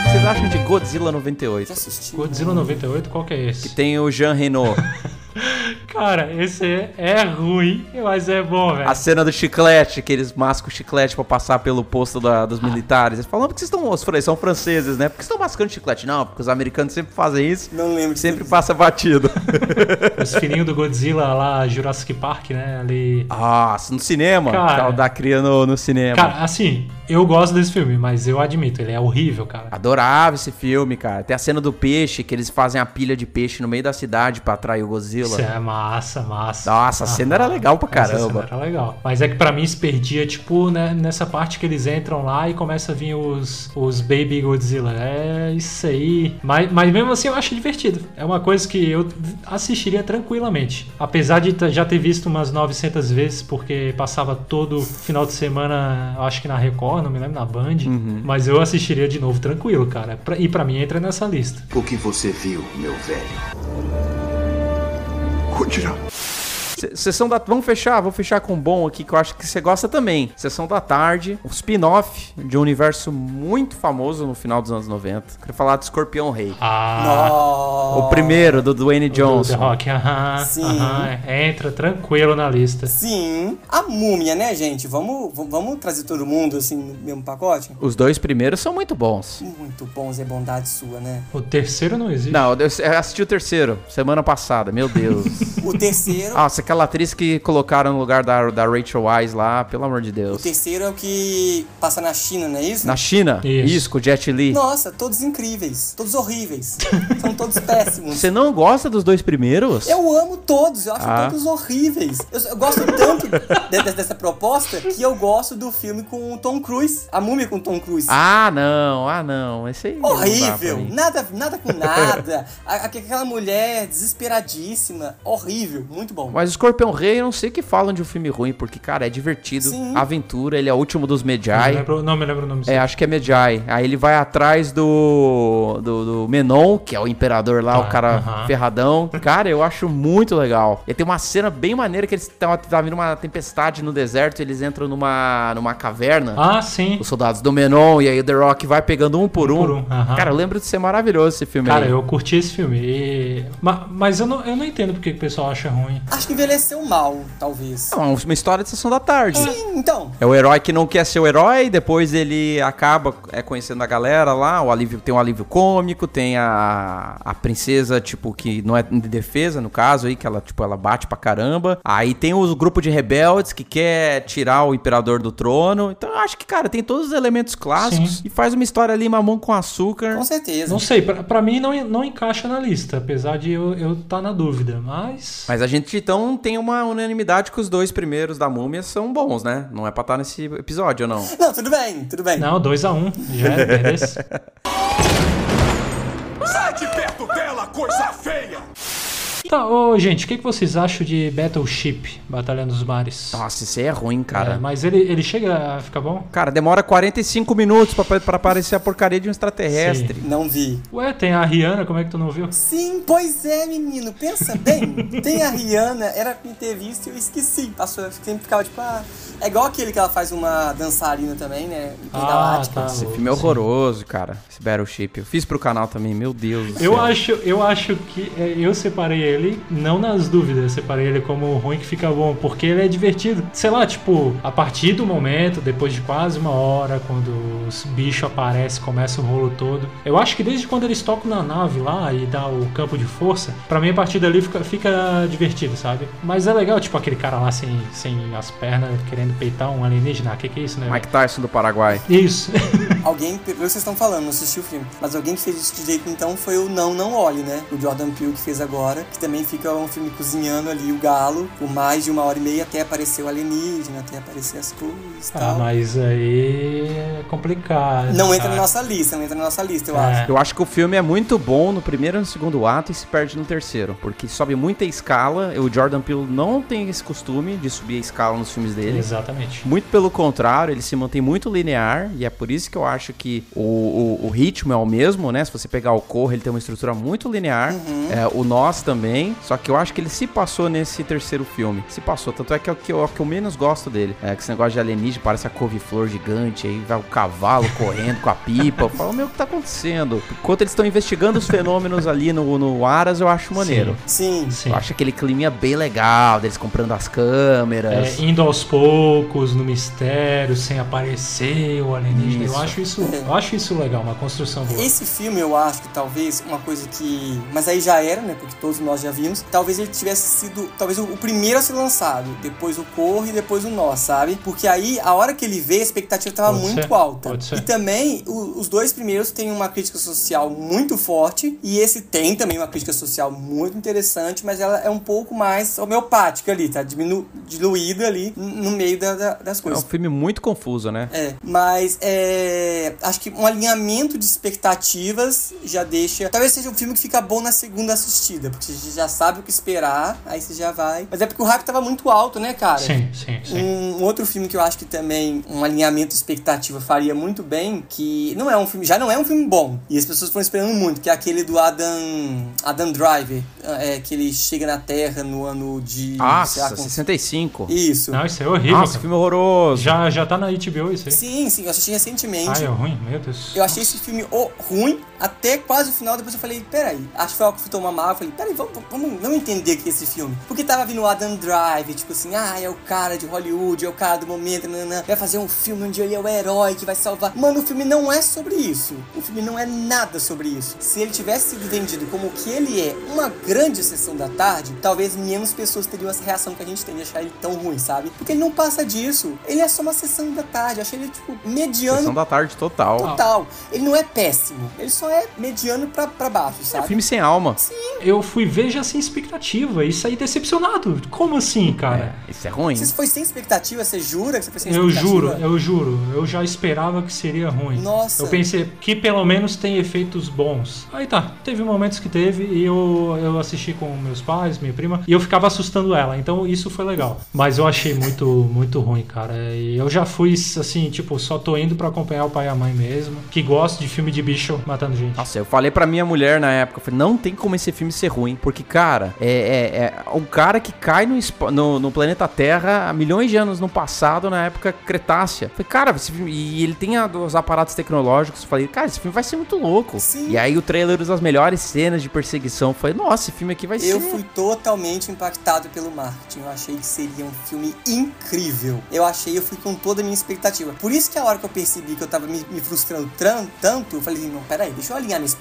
Vocês acham de Godzilla 98? Já assisti. Godzilla 98, qual que é esse? Tem o Jean Reno. Cara, esse é, é ruim, mas é bom, velho. A cena do chiclete, que eles mascam o chiclete pra passar pelo posto da- dos militares. Eles falam, por que vocês estão... Os são franceses, né? Por que vocês estão mascando chiclete? Não, porque os americanos sempre fazem isso. Não lembro Sempre passa batido. Os filhinhos do Godzilla lá, Jurassic Park, né? Ali. Nossa, no cinema. Cara. Cara, da cria no, no cinema. Cara, assim, eu gosto desse filme, mas eu admito, ele é horrível, cara. Adorava esse filme, cara. Tem a cena do peixe, que eles fazem a pilha de peixe no meio da cidade pra atrair o Godzilla. Isso é massa, massa. Nossa, a cena era legal pra Essa caramba. cena era legal. Mas é que pra mim se perdia, tipo, né, nessa parte que eles entram lá e começa a vir os, os Baby Godzilla. É isso aí. Mas, mas mesmo assim eu acho divertido. É uma coisa que eu assistiria tranquilamente. Apesar de já ter visto umas 900 vezes, porque passava todo final de semana, acho que na Record, não me lembro, na Band. Uhum. Mas eu assistiria de novo tranquilo, cara. E pra mim entra nessa lista. O que você viu, meu velho? Continua. Se- Sessão da... Vamos fechar? Vou fechar com um bom aqui, que eu acho que você gosta também. Sessão da Tarde, um spin-off de um universo muito famoso no final dos anos 90. Queria falar do Escorpião Rei. Ah, O primeiro, do Dwayne o The Johnson. Rock, aham, Sim. aham, entra tranquilo na lista. Sim. A múmia, né, gente? Vamos, vamos trazer todo mundo, assim, no mesmo pacote? Os dois primeiros são muito bons. Muito bons, é bondade sua, né? O terceiro não existe. Não, eu eu assisti o terceiro, semana passada, meu Deus. O terceiro... Nossa, aquela atriz que colocaram no lugar da, da Rachel Wise lá, pelo amor de O Deus. terceiro é o que passa na China, não é isso? Na China? Isso. Isso, com o Jet Li. Nossa, todos incríveis. Todos horríveis. São todos péssimos. Você não gosta dos dois primeiros? Eu amo todos, eu acho Ah. todos horríveis. Eu, eu gosto tanto de- de- dessa proposta que eu gosto do filme com o Tom Cruise. A múmia com o Tom Cruise. Ah, não, ah, não. Esse aí. Horrível, nada, nada com nada. A- Aquela mulher desesperadíssima, horrível, muito bom. Mas o Scorpion Rei, eu não sei o que falam de um filme ruim, porque, cara, é divertido. Sim. Aventura, ele é o último dos Não Medjai. lembro, não me lembro o nome É, acho que é Medjai. Aí ele vai atrás do, do, do Menon, que é o imperador lá, Tá, o cara aham. ferradão. Cara, eu acho muito legal. E tem uma cena bem maneira que eles estão tá vindo uma tempestade no deserto, eles entram numa, numa caverna. Ah, sim. Os soldados do Menon, e aí o The Rock vai pegando um por um. por um, aham. Cara, eu lembro de ser maravilhoso esse filme Cara, aí. eu curti esse filme. E E... Ma- Mas eu não, eu não entendo porque que o pessoal acha ruim. Acho que envelheceu mal, talvez. É uma história de sessão da tarde. Sim, então. É o herói que não quer ser o herói, depois ele acaba é, conhecendo a galera lá, o alívio, tem um alívio cômico, tem a, a princesa, tipo, que não é de defesa, no caso aí, que ela, tipo, ela bate pra caramba. Aí tem o grupo de rebeldes que quer tirar o imperador do trono. Então eu acho que, cara, tem todos os elementos clássicos Sim. e faz uma história ali mamão com açúcar. Com certeza. Não sei, pra, pra mim não, não encaixa na lista, apesar de eu estar eu tá na dúvida, mas. Mas a gente então tem uma unanimidade que os dois primeiros da múmia são bons, né? Não é pra estar nesse episódio não? Não, tudo bem, tudo bem. Não, 2x1. Um, já é beleza. Sai de perto dela, coisa feia! Tá, ô, gente, o que, que vocês acham de Battleship, Batalha nos Mares? Nossa, isso aí é ruim, cara. É, mas ele, ele chega a ficar bom? Cara, demora 45 minutos pra, pra aparecer a porcaria de um extraterrestre. Não vi. Ué, tem a Rihanna, como é que tu não viu? Sim, pois é, menino. Pensa bem. tem a Rihanna, era pra me ter visto e eu esqueci. Passou, eu sempre ficava tipo, ah. É igual aquele que ela faz uma dançarina também, né? Galáctica. tá. Esse filme é horroroso, cara. Esse Battleship. Eu fiz pro canal também, meu Deus do Eu céu. acho, eu acho que é, eu separei ele, não nas dúvidas, separei ele como ruim que fica bom, porque ele é divertido. Sei lá, tipo, a partir do momento, depois de quase uma hora, quando os bichos aparecem, começa o rolo todo. Eu acho que desde quando eles tocam na nave lá e dá o campo de força, pra mim a partir dali fica, fica divertido, sabe? Mas é legal, tipo, aquele cara lá sem, sem as pernas querendo peitar um alienígena. O que, que é isso, né? Mike Tyson do Paraguai. Isso. Alguém, pelo que vocês estão falando, não assisti o filme, mas alguém que fez isso de jeito então foi o Não Não Olhe, né? O Jordan Peele que fez agora, que também fica um filme cozinhando ali o galo por mais de uma hora e meia até aparecer o alienígena, até aparecer as coisas e Ah, tal. mas aí é complicado. Não entra cara. na nossa lista, não entra na nossa lista, eu É. acho. Eu acho que o filme é muito bom no primeiro e no segundo ato e se perde no terceiro. Porque sobe muita escala. O Jordan Peele não tem esse costume de subir a escala nos filmes dele. Exatamente. Muito pelo contrário, ele se mantém muito linear e é por isso que eu acho que o, o, o ritmo é o mesmo, né? Se você pegar o Corra, ele tem uma estrutura muito linear. É, o Nós também. Só que eu acho que ele se passou nesse terceiro filme. Se passou. Tanto é que é o que eu, é o que eu menos gosto dele. É que esse negócio de alienígena parece a couve-flor gigante. Aí vai o cavalo correndo com a pipa. Eu falo, meu, o que tá acontecendo? Enquanto eles estão investigando os fenômenos ali no, no Aras, eu acho maneiro. Sim. Sim. Eu acho aquele clima bem legal, deles comprando as câmeras. É, indo aos poucos no mistério, sem aparecer o alienígena. Eu Isso. acho isso, eu acho isso legal, uma construção boa. Esse filme, eu acho que talvez uma coisa que. Mas aí já era, né? Porque todos nós já vimos. Talvez ele tivesse sido. Talvez o, o primeiro a ser lançado. Depois o Corre e depois o Nós, sabe? Porque aí, a hora que ele vê, a expectativa tava Pode muito ser, alta. pode ser. E também, o- os dois primeiros têm uma crítica social muito forte. E esse tem também uma crítica social muito interessante, mas ela é um pouco mais homeopática ali, tá? Diminu diluída ali no meio da- da- das É um coisas. filme muito confuso, né? É, mas é, acho que um alinhamento de expectativas já deixa. Talvez seja um filme que fica bom na segunda assistida, porque você já sabe o que esperar, aí você já vai. Mas é porque o hype tava muito alto, né, cara? Sim, sim, sim. Um outro filme que eu acho que também um alinhamento de expectativa faria muito bem, que não é um filme, já não é um filme bom, e as pessoas foram esperando muito, que é aquele do Adam Adam Driver, é, que ele chega na Terra no ano de com- 65. Isso. Não, isso é horrível. Nossa, cara. filme horroroso. Já, já tá na HBO isso aí. Sim, sim, eu assisti recentemente. Ai, é ruim, meu Deus. Eu achei esse filme o- ruim até quase o final. Depois eu falei, peraí, acho que foi algo que tomar mal. Eu falei, peraí, vamos, vamos, vamos entender aqui esse filme. Porque tava vindo o Adam Drive, tipo assim, ah, é o cara de Hollywood, é o cara do momento, nanana, vai fazer um filme onde ele é o herói que vai salvar. Mano, o filme não é sobre isso. O filme não é nada sobre isso. Se ele tivesse sido vendido como o que ele é, uma grande sessão da tarde, talvez menos pessoas teriam essa reação que a gente tem de achar ele tão ruim, sabe? Porque ele não passa disso. Ele é só uma sessão da tarde. Eu achei ele, tipo, mediano Sessão da tarde total. total. Ele não é péssimo. Ele só é mediano pra, pra baixo, É sabe? filme sem alma. Eu fui ver já sem expectativa e saí decepcionado. Como assim, cara? É, isso é ruim. Você foi sem expectativa? Você jura que você foi sem Eu expectativa? juro, eu juro. Eu já esperava que seria ruim. Nossa. Eu pensei que pelo menos tem efeitos bons. Aí tá, teve momentos que teve e eu, eu assisti com meus pais, minha prima, e eu ficava assustando ela. Então isso foi legal. Mas eu achei muito, muito ruim, cara. E eu já fui assim, tipo, só tô indo pra acompanhar o pai e a mãe mesmo. Que gosto de filme de bicho matando gente. Nossa, eu falei pra minha mulher na época, eu falei, não tem como esse filme ser ruim, porque Porque, cara, é, é, é um cara que cai no, no, no planeta Terra há milhões de anos no passado, na época Cretácea. Falei, cara, esse filme- e ele tem a- os aparatos tecnológicos. Falei, cara, esse filme vai ser muito louco. Sim. E aí o trailer usa as melhores cenas de perseguição. Falei, nossa, esse filme aqui vai Eu ser. fui totalmente impactado pelo marketing. Eu achei que seria um filme incrível. Eu achei, eu fui com toda a minha expectativa. Por isso que a hora que eu percebi que eu tava me, me frustrando tran- tanto, eu falei, não, peraí, deixa eu alinhar minha.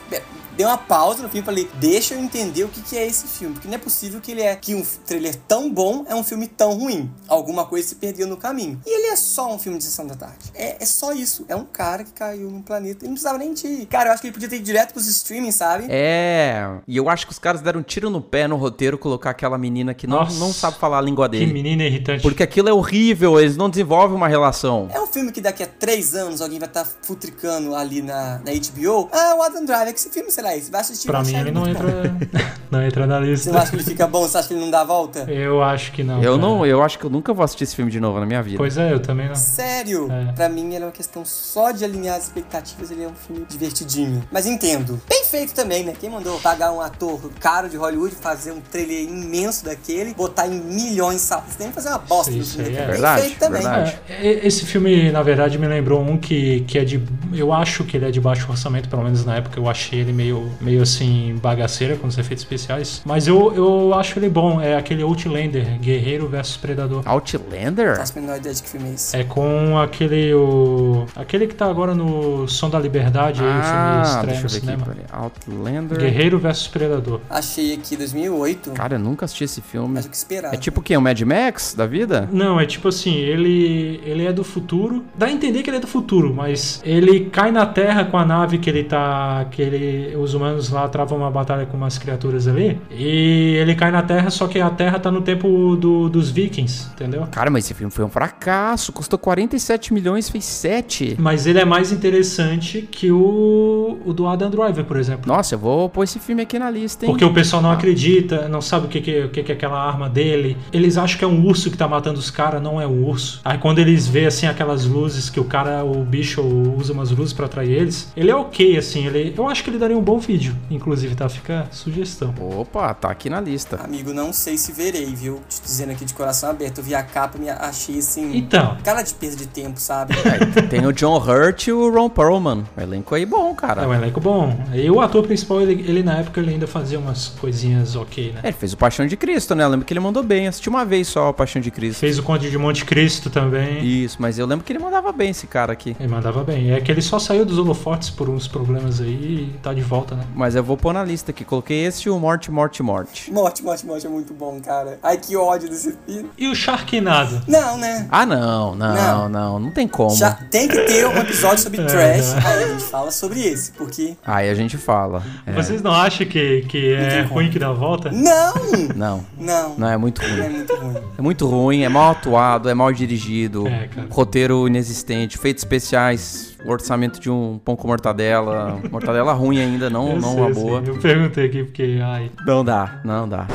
Dei uma pausa no filme e falei, deixa eu entender o que, que é esse filme. Porque não é possível que ele é que um trailer tão bom é um filme tão ruim. Alguma coisa se perdeu no caminho. E ele é só um filme de sessão da tarde. É, é só isso. É um cara que caiu num planeta. Ele não precisava nem de. Cara, eu acho que ele podia ter ido direto pros streaming, sabe? É, e eu acho que os caras deram um tiro no pé no roteiro colocar aquela menina que não, Nossa. não sabe falar a língua Que dele. menina irritante. Porque aquilo é horrível, eles não desenvolvem uma relação. É um filme que daqui a três anos alguém vai estar futricando ali na, na HBO. Ah, o Adam Driver, que esse filme será esse? Vai assistir Pra mim ele não entra, não entra na Você não lista. acha que ele fica bom? Você acha que ele não dá a volta? Eu acho que não. Eu cara. não, eu acho que eu nunca vou assistir esse filme de novo na minha vida. Pois é, eu também não. Sério, É. pra mim ele é uma questão só de alinhar as expectativas, ele é um filme divertidinho. Mas entendo. Bem feito também, né? Quem mandou pagar um ator caro de Hollywood, fazer um trailer imenso daquele, botar em milhões de salas, tem que fazer uma bosta no Isso filme. aí é Bem verdade, feito também. verdade. É, esse filme, na verdade, me lembrou um que, que é de. Eu acho que ele é de baixo orçamento, pelo menos na época eu achei ele meio, meio assim, bagaceira com os efeitos especiais. Mas eu, eu acho ele bom. É aquele Outlander, Guerreiro versus Predador. Outlander? Faço a menor ideia de que filme é esse. É com aquele. O, aquele que tá agora no Som da Liberdade, aí, o filme Ah, estreia deixa no eu ver cinema. aqui. Outlander. Guerreiro versus Predador. Achei aqui 2008, Cara, eu nunca assisti esse filme. mas o que esperava. É tipo o quê? Um Mad Max da vida? Não, é tipo assim, ele ele é do futuro. Dá a entender que ele é do futuro, mas ele cai na Terra com a nave que ele tá que ele os humanos lá travam uma batalha com umas criaturas ali. E ele cai na Terra, só que a Terra tá no tempo do- dos vikings, entendeu? Cara, mas esse filme foi um fracasso. Custou 47 milhões, fez 7. Mas ele é mais interessante que o, o do Adam Driver, por exemplo. Nossa, eu vou pôr esse filme aqui na lista, hein? Porque o pessoal não Ah. acredita, não sabe o que, que, o que, que é aquela arma dele. Eles acham que é um urso que tá matando os caras, não é um urso. Aí quando eles vê assim aquelas luzes que o cara, o bicho usa umas luzes pra atrair eles, ele é ok, assim. Ele, eu acho que ele daria um bom vídeo, inclusive, tá? Fica sugestão. Opa, tá aqui na lista. Amigo, não sei se verei, viu? Te dizendo aqui de coração aberto. Eu vi a capa e me achei assim. Então, Cara de perda de tempo, sabe? É, tem o John Hurt e o Ron Perlman. O elenco aí bom, cara. é um elenco bom. E o ator principal, ele, ele na época ele ainda fazia umas coisinhas ok, né? É, ele fez o Paixão de Cristo, né? Eu lembro que ele mandou bem. Assisti uma vez só o Paixão de Cristo. Fez o Conde de Monte Cristo também. Isso, mas eu lembro que ele mandava bem esse cara aqui. Ele mandava bem. É que ele só saiu dos holofotes por uns problemas aí e tá de volta, né? Mas eu vou pôr na lista aqui. Coloquei esse e o Morte, Morte, Morte. Morte, morte, morte é muito bom, cara. Ai, que ódio desse filme. E o Sharknado? Não, né? Ah, não, não, Não. não. Não, tem como. Já tem que ter um episódio sobre É, trash. não. Aí a gente fala sobre esse, porque. Aí a gente fala. É, Vocês não acham que, que é ruim que dá volta? Não! Não, Não. não, é muito É ruim. muito ruim. É muito ruim, é mal atuado, é mal dirigido, É, cara. roteiro inexistente, feitos especiais, orçamento de um pão com mortadela, mortadela ruim ainda, não, Eu não sei, uma boa. Eu perguntei aqui porque, ai. Não dá, não dá.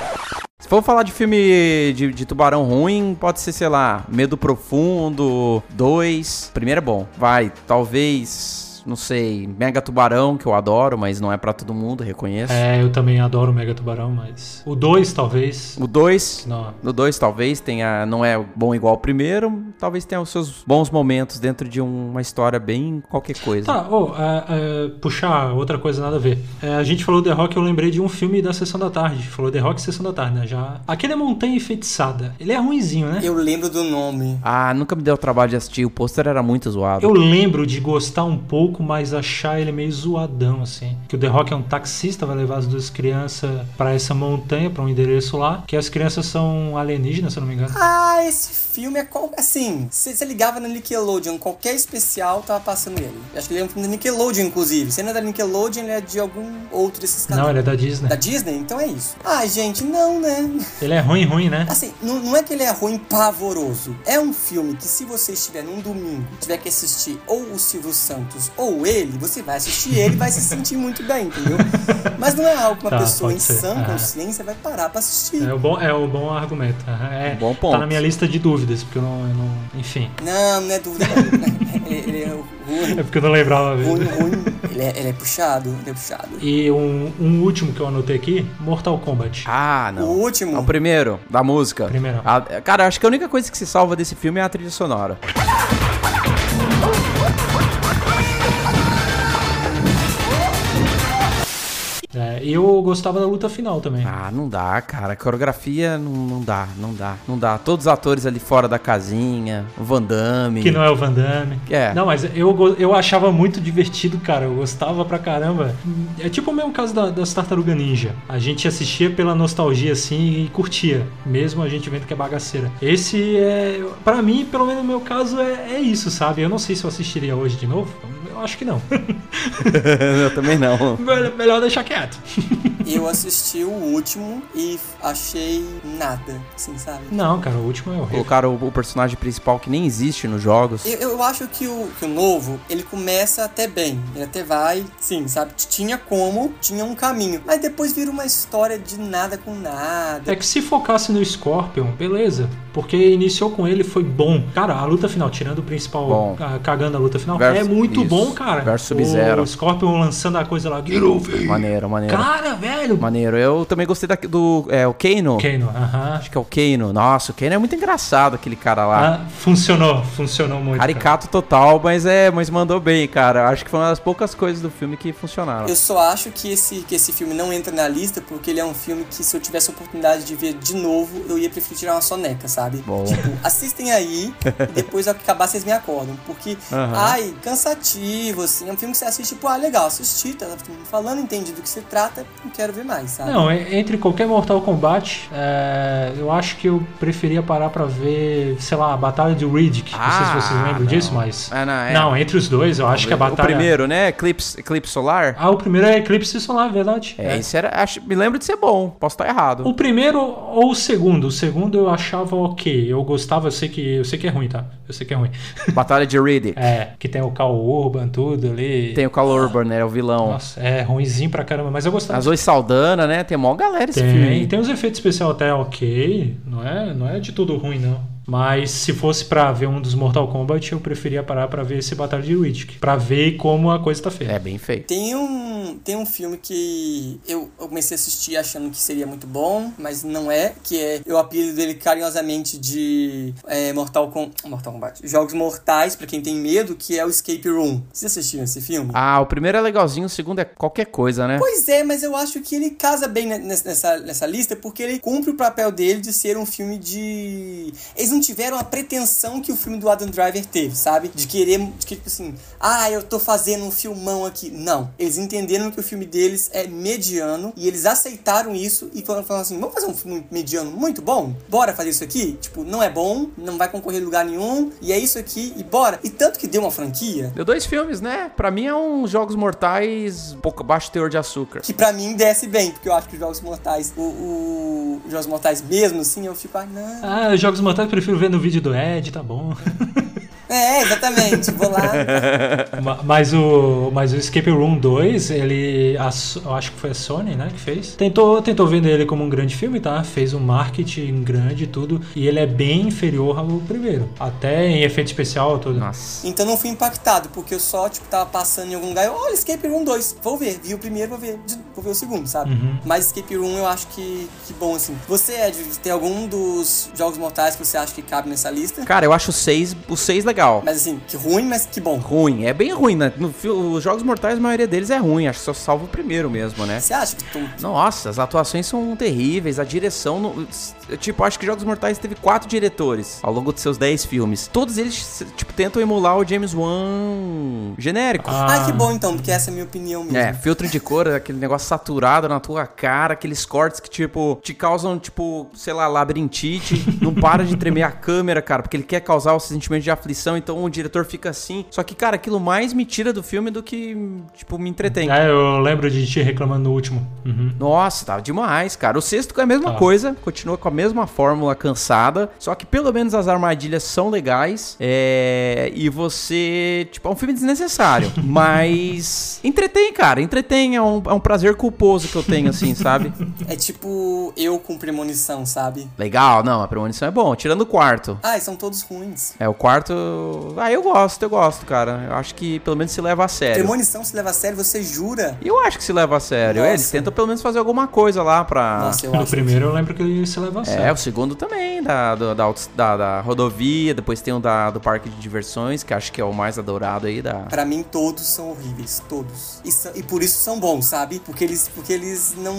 Se for falar de filme de, de tubarão ruim, pode ser, sei lá, Medo Profundo 2. Primeiro é bom. Vai, talvez, não sei, Mega Tubarão, que eu adoro, mas não é pra todo mundo, reconheço. É, eu também adoro o Mega Tubarão, mas. O 2, talvez. O 2, Não. no 2 talvez tenha, não é bom igual o primeiro, talvez tenha os seus bons momentos dentro de uma história bem qualquer coisa. Tá, oh, é, é, puxar outra coisa nada a ver. É, a gente falou The Rock, eu lembrei de um filme da Sessão da Tarde. Falou The Rock Sessão da Tarde, né? Já. Aquele é Montanha Enfeitiçada. Ele é ruinzinho, né? Eu lembro do nome. Ah, nunca me deu o trabalho de assistir, o pôster era muito zoado. Eu lembro de gostar um pouco, mas achar ele meio zoadão, assim. Que o The Rock é um taxista, vai levar as duas crianças pra essa montanha, pra um endereço lá. Que as crianças são alienígenas, se eu não me engano. Ah, esse filme é qual. Assim, você ligava na Nickelodeon, qualquer especial tava passando ele. Acho que ele é um filme da Nickelodeon, inclusive. Se não é da Nickelodeon, ele é de algum outro desses canais. Não, ele é da Disney. Da Disney? Então é isso. Ah, gente, não, né? Ele é ruim, ruim, né? Assim, não, não é que ele é ruim pavoroso. É um filme que, se você estiver num domingo, tiver que assistir ou o Silvio Santos ou ele, você vai assistir ele e vai se sentir muito bem, entendeu? Mas não é algo que uma Tá, pessoa em ser. sã Ah. consciência vai parar pra assistir. É o bom, é o bom argumento. É, Bom ponto. Tá na minha lista de dúvidas, porque eu não. eu não- enfim. Não, não é dúvida não. ele, ele é ruim, É porque eu não lembrava mesmo. ruim, ruim. Ele é, ele é puxado, ele é puxado. E um, um último que eu anotei aqui: Mortal Kombat. Ah, não. O último. É o primeiro, da música. Primeiro. A- cara, acho que a única coisa que se salva desse filme é a trilha sonora. É, e eu gostava da luta final também. Ah, não dá, cara. A coreografia não, não dá, não dá, não dá. Todos os atores ali fora da casinha, o Van Damme. Que não é o Van Damme. É. Não, mas eu, eu achava muito divertido, cara. Eu gostava pra caramba. É tipo o mesmo caso da, das Tartaruga Ninja. A gente assistia pela nostalgia assim e curtia. Mesmo a gente vendo que é bagaceira. Esse é. Pra mim, pelo menos no meu caso, é, é isso, sabe? Eu não sei se eu assistiria hoje de novo. Acho que não. eu também não. Melhor deixar quieto. Eu assisti o último e achei nada, assim, sabe? Não, cara, o último é horrível. Colocaram o, o personagem principal que nem existe nos jogos. Eu, eu acho que o, que o novo, ele começa até bem. Ele até vai, sim, sabe? Tinha como, tinha um caminho. Mas depois vira uma história de nada com nada. É que se focasse no Scorpion, beleza. Porque iniciou com ele, foi bom. Cara, a luta final, tirando o principal Bom. ca- cagando a luta final, Versus- é muito isso. bom, cara. Versus Sub-Zero. O Scorpion lançando a coisa lá, get over. Maneiro, maneiro. Cara, velho. Maneiro. Eu também gostei da, do. É, o Kano. Kano, aham. Acho que é o Kano. Nossa, o Kano é muito engraçado, aquele cara lá. Ah, funcionou, funcionou muito. cara. Caricato total, mas é, mas mandou bem, cara. Acho que foi uma das poucas coisas do filme que funcionaram. Eu só acho que esse, que esse filme não entra na lista porque ele é um filme que, se eu tivesse a oportunidade de ver de novo, eu ia preferir tirar uma soneca, sabe? Bom. Tipo, assistem aí e depois ao que acabar vocês me acordam. Porque, Aham. ai, cansativo, assim. É um filme que você assiste, tipo, ah, legal, assisti, tá falando, entendi do que se trata, não quero ver mais, sabe? Não, entre qualquer Mortal Kombat, é, eu acho que eu preferia parar pra ver, sei lá, a Batalha de Riddick. não sei se vocês Ah, lembram não. disso, mas. Ah, não, é. Não, entre os dois, eu acho que a batalha. O primeiro, né? Eclipse, Eclipse Solar. Ah, o primeiro é Eclipse Solar, verdade. É, esse era. Acho, me lembro de ser bom. Posso estar errado. O primeiro ou o segundo? O segundo eu achava ok. Eu gostava, eu sei que, eu sei que é ruim, tá? Eu sei que é ruim. Batalha de Riddick. É, que tem o Cal Urban, tudo ali. Tem o Cal Urban, né? O vilão. Nossa, é ruimzinho pra caramba, mas eu gostava. As Zoe Saldana, né? Tem mó galera esse filme. Tem, aí. tem uns efeitos especiais até ok, não é, não é de tudo ruim não. Mas se fosse pra ver um dos Mortal Kombat, eu preferia parar pra ver esse Batalha de Riddick, Pra ver como a coisa tá feita. É bem feito. Tem um, tem um filme que eu, eu comecei a assistir achando que seria muito bom, mas não é, que é, eu apelido dele carinhosamente de é, Mortal, Com, Mortal Kombat, Jogos Mortais, pra quem tem medo, que é o Escape Room. Vocês assistiram esse filme? Ah, o primeiro é legalzinho, o segundo é qualquer coisa, né? Pois é, mas eu acho que ele casa bem ne- nessa, nessa lista porque ele cumpre o papel dele de ser um filme de. Eles não tiveram a pretensão que o filme do Adam Driver teve, sabe? De querer, de que, tipo assim, ah, eu tô fazendo um filmão aqui. Não. Eles entenderam que o filme deles é mediano e eles aceitaram isso e falaram falaram assim: vamos fazer um filme mediano muito bom? Bora fazer isso aqui? Tipo, não é bom, não vai concorrer em lugar nenhum e é isso aqui e bora. E tanto que deu uma franquia. Deu dois filmes, né? Pra mim é um Jogos Mortais pouco baixo teor de açúcar. que pra mim desce bem, porque eu acho que os Jogos Mortais, o, o os Jogos Mortais mesmo, assim, eu fico, ah, não. Ah, Jogos Mortais eu prefiro ver no vídeo do Ed, tá bom. É, exatamente, vou lá. Ma- mas, o, mas o Escape Room 2, ele. a eu acho que foi a Sony, né, que fez. Tentou, tentou vender ele como um grande filme, tá? Fez um marketing grande e tudo. E ele é bem inferior ao primeiro. Até em efeito especial, tudo. Nossa. Então não fui impactado, porque eu só, tipo, tava passando em algum lugar, eu, olha, Escape Room 2, vou ver. Vi o primeiro, vou ver, vou ver o segundo, sabe? Uhum. Mas Escape Room eu acho que, que bom, assim. Você, Ed, tem algum dos Jogos Mortais que você acha que cabe nessa lista? Cara, eu acho o 6 o seis legal. Mas assim, que ruim, mas que bom. Ruim, é bem ruim, né? No, os Jogos Mortais, a maioria deles é ruim. Acho que só salva o primeiro mesmo, né? Você acha que tu... Nossa, as atuações são terríveis, a direção. eu, tipo, acho que Jogos Mortais teve quatro diretores ao longo de seus 10 filmes. Todos eles, tipo, tentam emular o James Wan genérico. Ah. Ah, que bom então, porque essa é a minha opinião mesmo. É, filtro de cor, aquele negócio saturado na tua cara, aqueles cortes que, tipo, te causam, tipo, sei lá, labirintite. não para de tremer a câmera, cara, porque ele quer causar o sentimento de aflição direção, então o diretor fica assim. Só que, cara, aquilo mais me tira do filme do que, tipo, me entretém. É, eu lembro de ti reclamando no último. Uhum. Nossa, tava demais, cara. O sexto é a mesma Tá. coisa, continua com a mesma fórmula cansada, só que pelo menos as armadilhas são legais. É... E você. Tipo, é um filme desnecessário. mas. Entretém, cara. Entretém. É um, é um prazer culposo que eu tenho, assim, sabe? É tipo eu com premonição, sabe? Legal, não, a premonição é bom. Tirando o quarto. Ah, e são todos ruins. É, o quarto. Ah, eu gosto, eu gosto, cara. Eu acho que pelo menos se leva a sério. Premonição se leva a sério, você jura? E eu acho que se leva a sério. Nossa. Eles tentam pelo menos fazer alguma coisa lá pra. Nossa, eu No acho. primeiro eu lembro que ele se leva a É, sério. o segundo também, da, do- da, da, da rodovia, depois tem o da, do parque de diversões, que acho que é o mais adorado aí da. Pra mim, todos são horríveis. Todos. E, são- e por isso são bons, sabe? Porque eles, porque eles não,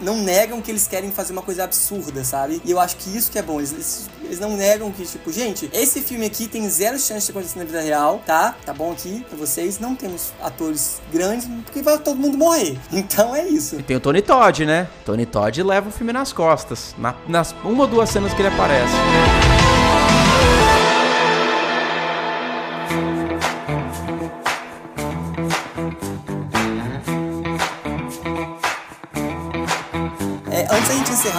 não negam que eles querem fazer uma coisa absurda, sabe? E eu acho que isso que é bom. Eles, eles, eles não negam que, tipo, gente, esse filme aqui tem zero chance de acontecer na vida real, tá? Tá bom aqui pra vocês. Não temos atores grandes, porque vai todo mundo morrer. Então é isso. E tem o Tony Todd, né? Tony Todd leva o filme nas costas. na- nas uma ou duas cenas que ele aparece.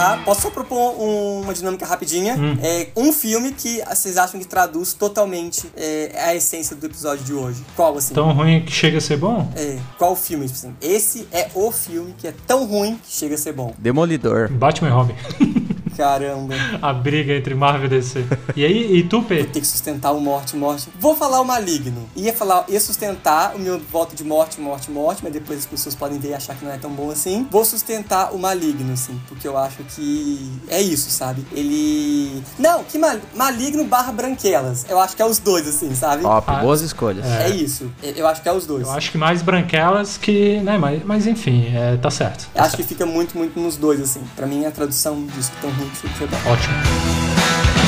Encerrar, posso só propor um- uma dinâmica rapidinha? É, um filme que vocês acham que traduz totalmente é, a essência do episódio de hoje. Qual, assim? Tão ruim que chega a ser bom? É, qual filme, tipo assim? Esse é o filme que é tão ruim que chega a ser bom. Demolidor. Batman e Robin. Caramba. a briga entre Marvel e DC. E aí, e tu, P? Tem que sustentar o morte, morte. Vou falar o maligno. Ia falar, ia sustentar o meu voto de morte, morte, morte, mas depois as pessoas podem ver e achar que não é tão bom assim. Vou sustentar o maligno, assim, porque eu acho que é isso, sabe? Ele. Não, que mal... maligno barra branquelas. Eu acho que é os dois, assim, sabe? Top, Ah, boas escolhas. É isso. Eu acho que é os dois. Eu acho que mais branquelas que. Né, mas, mas enfim, é, tá certo. Tá Acho que fica muito, muito nos dois, assim. Pra mim, a tradução disso que tão ruim. Ótimo.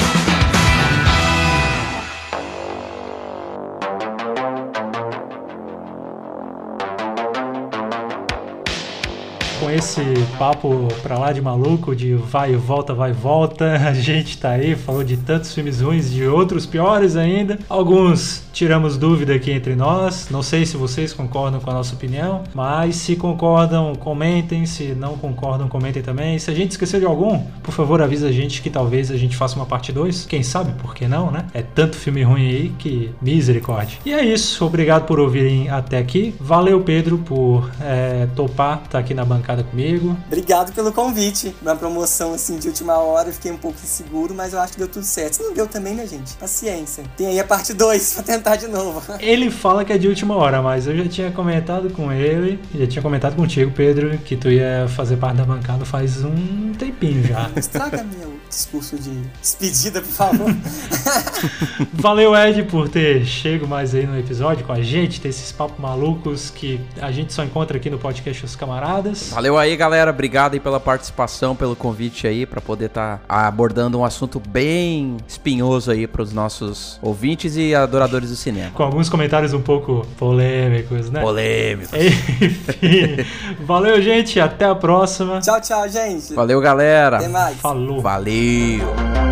Esse papo pra lá de maluco, de vai e volta, vai e volta, a gente tá aí, falou de tantos filmes ruins, de outros piores ainda. Alguns tiramos dúvida aqui entre nós. Não sei se vocês concordam com a nossa opinião, mas se concordam, comentem. Se não concordam, comentem também. Se a gente esqueceu de algum, por favor, avisa a gente que talvez a gente faça uma parte 2. Quem sabe, por que não, né? É tanto filme ruim aí que misericórdia. E é isso. Obrigado por ouvirem até aqui. Valeu, Pedro, por é, topar estar aqui na bancada comigo. Obrigado pelo convite. Uma promoção assim de última hora, eu fiquei um pouco inseguro, mas eu acho que deu tudo certo. Se não deu também, né, gente? Paciência. Tem aí a parte 2 pra tentar de novo. Ele fala que é de última hora, mas eu já tinha comentado com ele, já tinha comentado contigo, Pedro, que tu ia fazer parte da bancada faz um tempinho já. Estraga meu discurso de despedida, por favor. Valeu, Ed, por ter chego mais aí no episódio com a gente, ter esses papos malucos que a gente só encontra aqui no podcast Os Camaradas. Valeu aí, galera. Obrigado aí pela participação, pelo convite aí, pra poder estar abordando um assunto bem espinhoso aí pros nossos ouvintes e adoradores do cinema. Com alguns comentários um pouco polêmicos, né? Polêmico. Enfim. Valeu, gente. Até a próxima. tchau, tchau, gente. Valeu, galera. Até mais. Falou. Valeu.